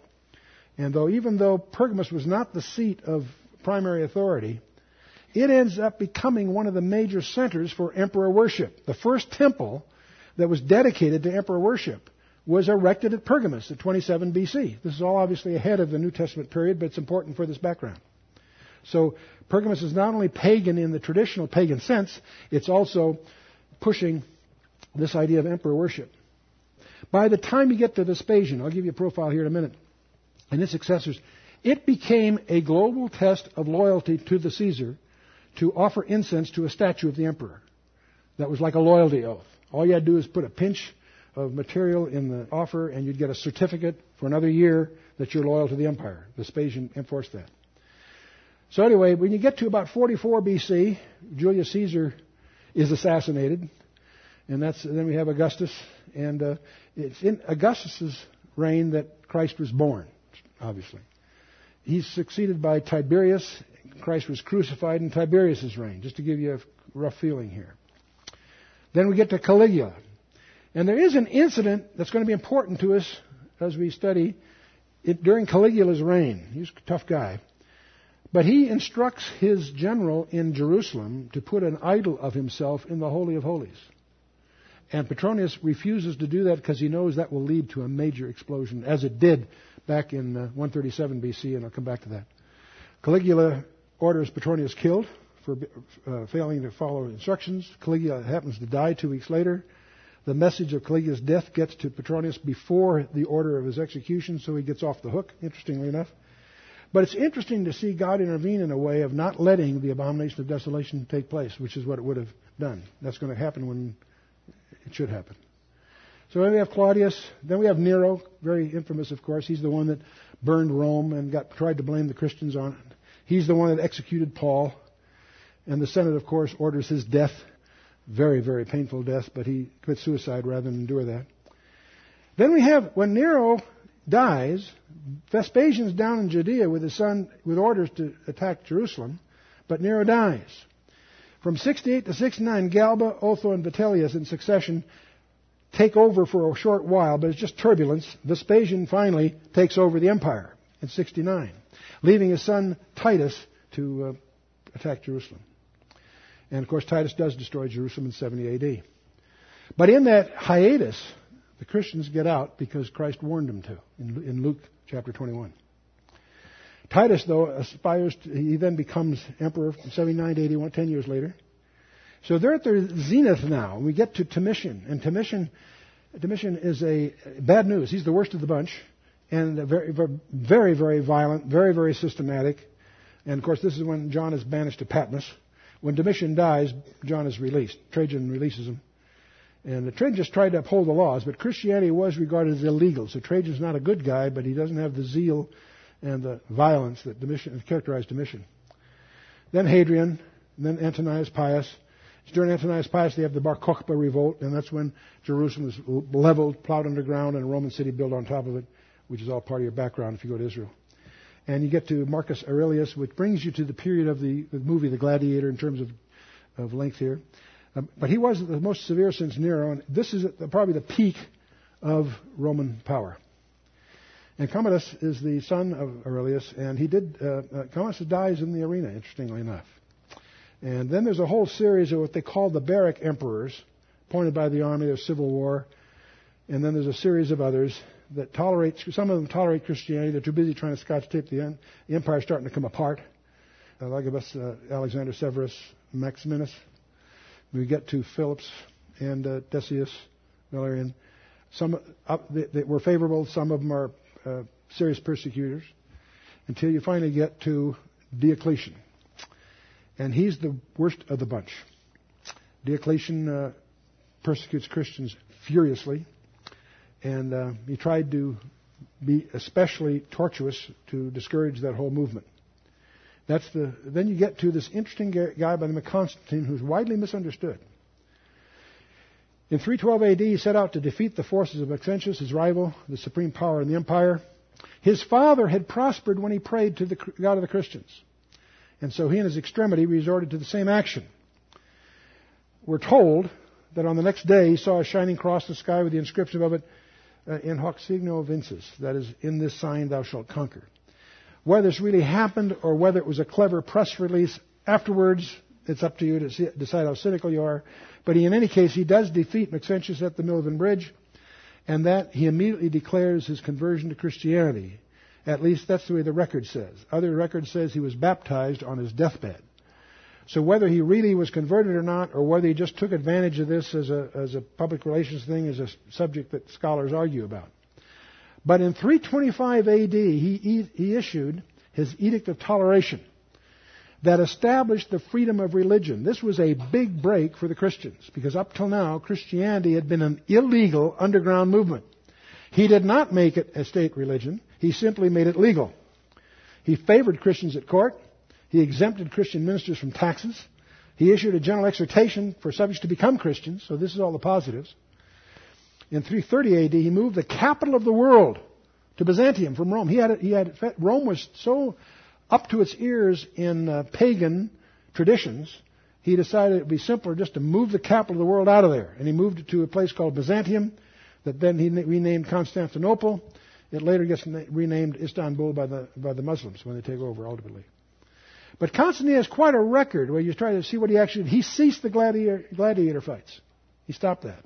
And though, even though Pergamus was not the seat of primary authority, it ends up becoming one of the major centers for emperor worship. The first temple that was dedicated to emperor worship was erected at Pergamus at 27 BC. This is all obviously ahead of the New Testament period, but it's important for this background. So Pergamus is not only pagan in the traditional pagan sense, it's also pushing this idea of emperor worship. By the time you get to Vespasian, I'll give you a profile here in a minute, and his successors, it became a global test of loyalty to the Caesar to offer incense to a statue of the emperor. that was like a loyalty oath. All you had to do is put a pinch of material in the offer, and you'd get a certificate for another year that you're loyal to the empire. Vespasian enforced that. So anyway, when you get to about 44 BC, Julius Caesar is assassinated, and that's then we have Augustus, and uh, it's in Augustus's reign that Christ was born, obviously. He's succeeded by Tiberius. Christ was crucified in Tiberius's reign, just to give you a rough feeling here. Then we get to Caligula. And there is an incident that's going to be important to us as we study it during Caligula's reign. He's a tough guy. But he instructs his general in Jerusalem to put an idol of himself in the Holy of Holies. And Petronius refuses to do that because he knows that will lead to a major explosion, as it did back in uh, 137 BC, and I'll come back to that. Caligula orders Petronius killed for uh, failing to follow instructions. Caligula happens to die two weeks later. The message of Caligula's death gets to Petronius before the order of his execution, so he gets off the hook, interestingly enough. But it's interesting to see God intervene in a way of not letting the abomination of desolation take place, which is what it would have done. That's going to happen when it should happen. So then we have Claudius. Then we have Nero, very infamous, of course. He's the one that burned Rome and got tried to blame the Christians on it. He's the one that executed Paul. And the Senate, of course, orders his death. Very, very painful death, but he commits suicide rather than endure that. Then we have, when Nero dies, Vespasian's down in Judea with his son with orders to attack Jerusalem, but Nero dies. From 68 to 69, Galba, Otho, and Vitellius in succession take over for a short while, but it's just turbulence. Vespasian finally takes over the empire in 69, leaving his son Titus to uh, attack Jerusalem. And of course, Titus does destroy Jerusalem in 70 AD. But in that hiatus, the Christians get out because Christ warned them to in, Luke chapter 21. Titus, though, aspires to, he then becomes emperor from 79 to 81, 10 years later. So they're at their zenith now. We get to Domitian, and Domitian, Domitian is a bad news. He's the worst of the bunch, and very, very, very violent, very, very systematic. And of course, this is when John is banished to Patmos. When Domitian dies, John is released. Trajan releases him. And Trajan just tried to uphold the laws, but Christianity was regarded as illegal. So Trajan's not a good guy, but he doesn't have the zeal and the violence that Domitian, characterized Domitian. Then Hadrian, then Antonius Pius. During Antonius Pius, they have the Bar Kokhba revolt, and that's when Jerusalem was leveled, plowed underground, and a Roman city built on top of it, which is all part of your background if you go to Israel and you get to Marcus Aurelius, which brings you to the period of the, the movie The Gladiator in terms of, of length here. Um, but he was the most severe since Nero, and this is the, probably the peak of Roman power. And Commodus is the son of Aurelius, and he did. Uh, uh, Commodus dies in the arena, interestingly enough. And then there's a whole series of what they call the barracks emperors, appointed by the army. There's civil war, and then there's a series of others that tolerate, some of them tolerate Christianity. They're too busy trying to scotch tape the, end. the starting to come apart. Uh, Agabus, uh, Alexander Severus, Maximinus. We get to Phillips and uh, Decius, Valerian. Some uh, were favorable. Some of them are uh, serious persecutors. Until you finally get to Diocletian, and he's the worst of the bunch. Diocletian uh, persecutes Christians furiously and uh, he tried to be especially tortuous to discourage that whole movement. That's the. Then you get to this interesting guy by the name of Constantine, who's widely misunderstood. In 312 AD, he set out to defeat the forces of Maxentius, his rival, the supreme power in the empire. His father had prospered when he prayed to the God of the Christians. And so he, in his extremity, resorted to the same action. We're told that on the next day he saw a shining cross in the sky with the inscription above it, uh, in hoc signo vinces, that is, in this sign thou shalt conquer. Whether this really happened or whether it was a clever press release afterwards, it's up to you to see, decide how cynical you are. But he, in any case, he does defeat Maxentius at the Milvian Bridge, and that he immediately declares his conversion to Christianity. At least that's the way the record says. Other record says he was baptized on his deathbed. So whether he really was converted or not, or whether he just took advantage of this as a, as a public relations thing, is a subject that scholars argue about. But in 325 AD, he, he issued his Edict of Toleration. That established the freedom of religion. This was a big break for the Christians because up till now, Christianity had been an illegal underground movement. He did not make it a state religion. He simply made it legal. He favored Christians at court. He exempted Christian ministers from taxes. He issued a general exhortation for subjects to become Christians. So this is all the positives. In 330 AD, he moved the capital of the world to Byzantium from Rome. He had, he had Rome was so up to its ears in uh, pagan traditions, he decided it would be simpler just to move the capital of the world out of there. And he moved it to a place called Byzantium, that then he renamed Constantinople. It later gets renamed Istanbul by the, by the Muslims when they take over ultimately. But Constantine has quite a record where you try to see what he actually did. He ceased the gladiator, gladiator fights. He stopped that.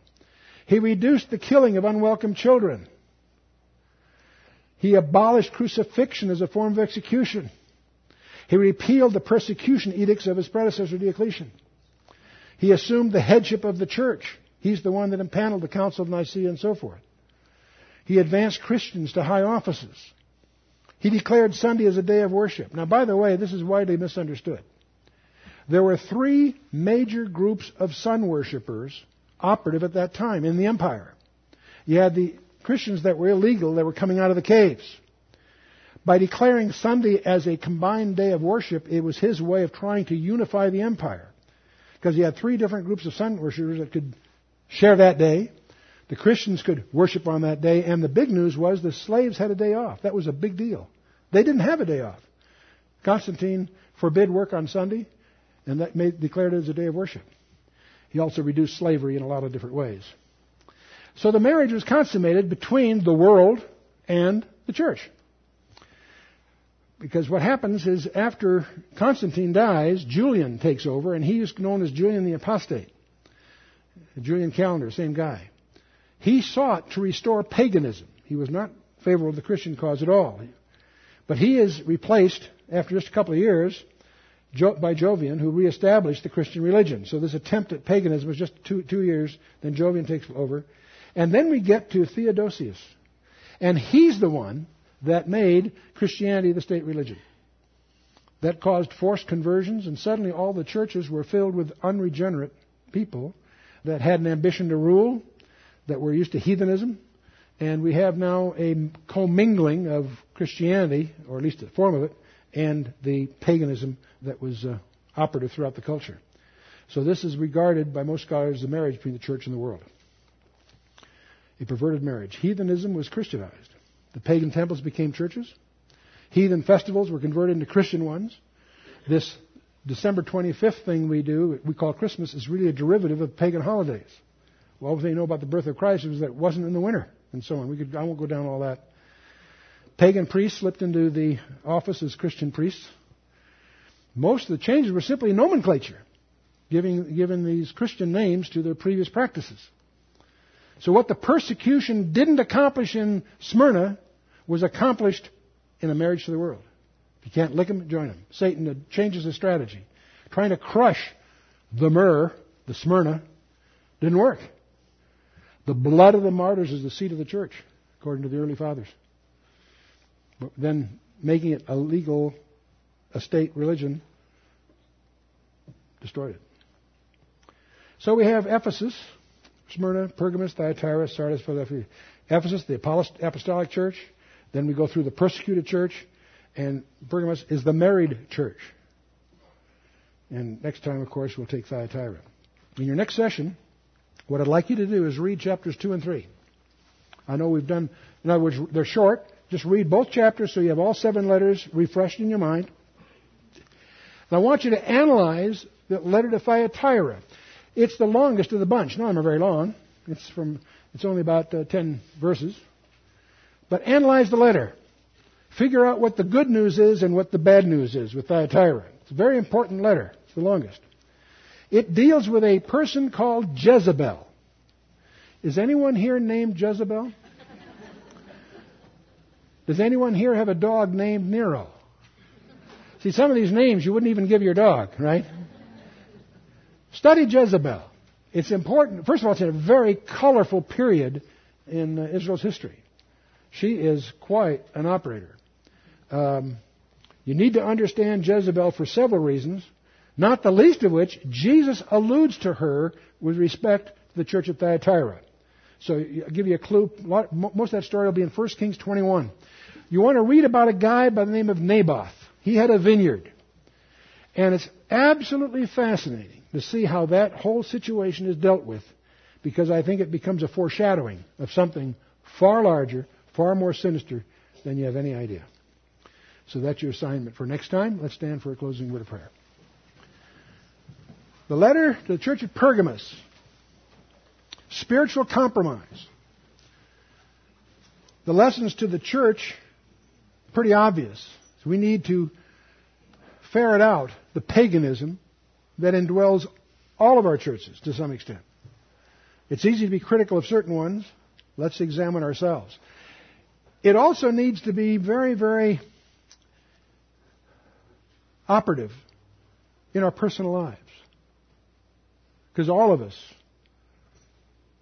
He reduced the killing of unwelcome children. He abolished crucifixion as a form of execution. He repealed the persecution edicts of his predecessor Diocletian. He assumed the headship of the church. He's the one that impaneled the Council of Nicaea and so forth. He advanced Christians to high offices. He declared Sunday as a day of worship. Now, by the way, this is widely misunderstood. There were three major groups of sun worshippers operative at that time in the empire. You had the Christians that were illegal that were coming out of the caves. By declaring Sunday as a combined day of worship, it was his way of trying to unify the empire. Because he had three different groups of sun worshippers that could share that day. The Christians could worship on that day, and the big news was the slaves had a day off. That was a big deal. They didn't have a day off. Constantine forbid work on Sunday, and that made, declared it as a day of worship. He also reduced slavery in a lot of different ways. So the marriage was consummated between the world and the church. Because what happens is after Constantine dies, Julian takes over, and he is known as Julian the Apostate. Julian Calendar, same guy. He sought to restore paganism. He was not favorable to the Christian cause at all. But he is replaced, after just a couple of years, by Jovian, who reestablished the Christian religion. So this attempt at paganism was just two, two years, then Jovian takes over. And then we get to Theodosius. And he's the one that made Christianity the state religion. That caused forced conversions, and suddenly all the churches were filled with unregenerate people that had an ambition to rule, that were used to heathenism, and we have now a commingling of Christianity, or at least a form of it, and the paganism that was uh, operative throughout the culture. So this is regarded by most scholars as the marriage between the church and the world. A perverted marriage. Heathenism was Christianized. The pagan temples became churches. Heathen festivals were converted into Christian ones. This December 25th thing we do, we call Christmas, is really a derivative of pagan holidays. Well, all they know about the birth of Christ was that it wasn't in the winter, and so on. We could, I won't go down all that. Pagan priests slipped into the office as Christian priests. Most of the changes were simply nomenclature, giving, giving these Christian names to their previous practices. So what the persecution didn't accomplish in Smyrna was accomplished in a marriage to the world. If you can't lick them, join them. Satan changes his strategy. Trying to crush the myrrh, the Smyrna, didn't work. The blood of the martyrs is the seed of the church, according to the early fathers. But then making it a legal, a state religion, destroyed it. So we have Ephesus, Smyrna, Pergamos, Thyatira, Sardis, Philadelphia. Ephesus, the apostolic church. Then we go through the persecuted church. And Pergamos is the married church. And next time, of course, we'll take Thyatira. In your next session, what I'd like you to do is read chapters 2 and 3. I know we've done, in other words, they're short. Just read both chapters so you have all seven letters refreshed in your mind. And I want you to analyze the letter to Thyatira. It's the longest of the bunch. Not very long. It's from, it's only about uh, 10 verses. But analyze the letter. Figure out what the good news is and what the bad news is with Thyatira. It's a very important letter. It's the longest. It deals with a person called Jezebel. Is anyone here named Jezebel? Does anyone here have a dog named Nero? See, some of these names you wouldn't even give your dog, right? Study Jezebel. It's important. First of all, it's in a very colorful period in uh, Israel's history. She is quite an operator. Um, You need to understand Jezebel for several reasons, not the least of which Jesus alludes to her with respect to the church at Thyatira. So I'll give you a clue. Most of that story will be in 1 Kings 21. You want to read about a guy by the name of Naboth. He had a vineyard. And it's absolutely fascinating to see how that whole situation is dealt with because I think it becomes a foreshadowing of something far larger, far more sinister than you have any idea. So that's your assignment for next time. Let's stand for a closing word of prayer. The letter to the church at Pergamos. Spiritual compromise. The lessons to the church, pretty obvious. So we need to ferret out the paganism that indwells all of our churches to some extent. It's easy to be critical of certain ones. Let's examine ourselves. It also needs to be very, very operative in our personal lives. Because all of us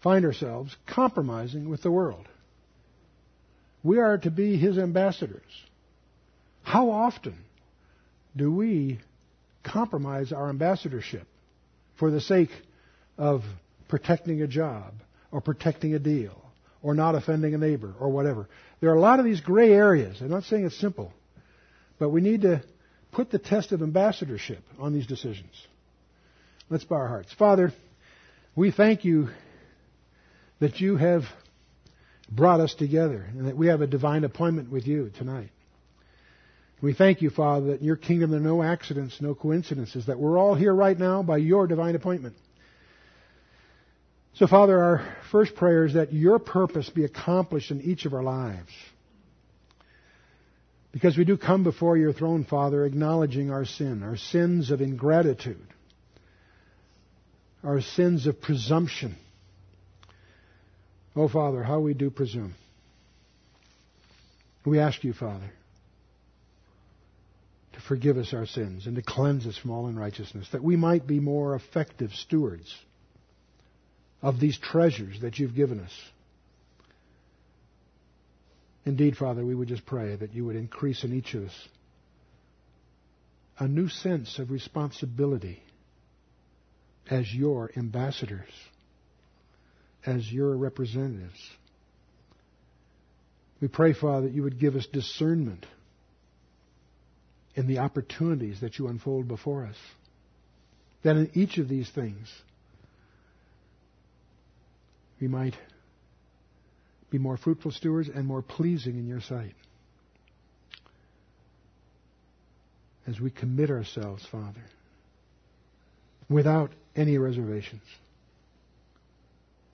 find ourselves compromising with the world. We are to be His ambassadors. How often do we compromise our ambassadorship for the sake of protecting a job or protecting a deal or not offending a neighbor or whatever? There are a lot of these gray areas. I'm not saying it's simple, but we need to put the test of ambassadorship on these decisions. Let's bow our hearts. Father, we thank you that you have brought us together and that we have a divine appointment with you tonight. We thank you, Father, that in your kingdom there are no accidents, no coincidences, that we're all here right now by your divine appointment. So, Father, our first prayer is that your purpose be accomplished in each of our lives. Because we do come before your throne, Father, acknowledging our sin, our sins of ingratitude, our sins of presumption. Oh, Father, how we do presume. We ask you, Father, to forgive us our sins and to cleanse us from all unrighteousness, that we might be more effective stewards of these treasures that you've given us. Indeed, Father, we would just pray that you would increase in each of us a new sense of responsibility as your ambassadors, as your representatives. We pray, Father, that you would give us discernment in the opportunities that you unfold before us. That in each of these things, we might be more fruitful stewards and more pleasing in your sight. As we commit ourselves, Father, without any reservations,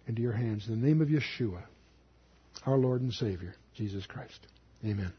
into your hands. In the name of Yeshua, our Lord and Savior, Jesus Christ. Amen.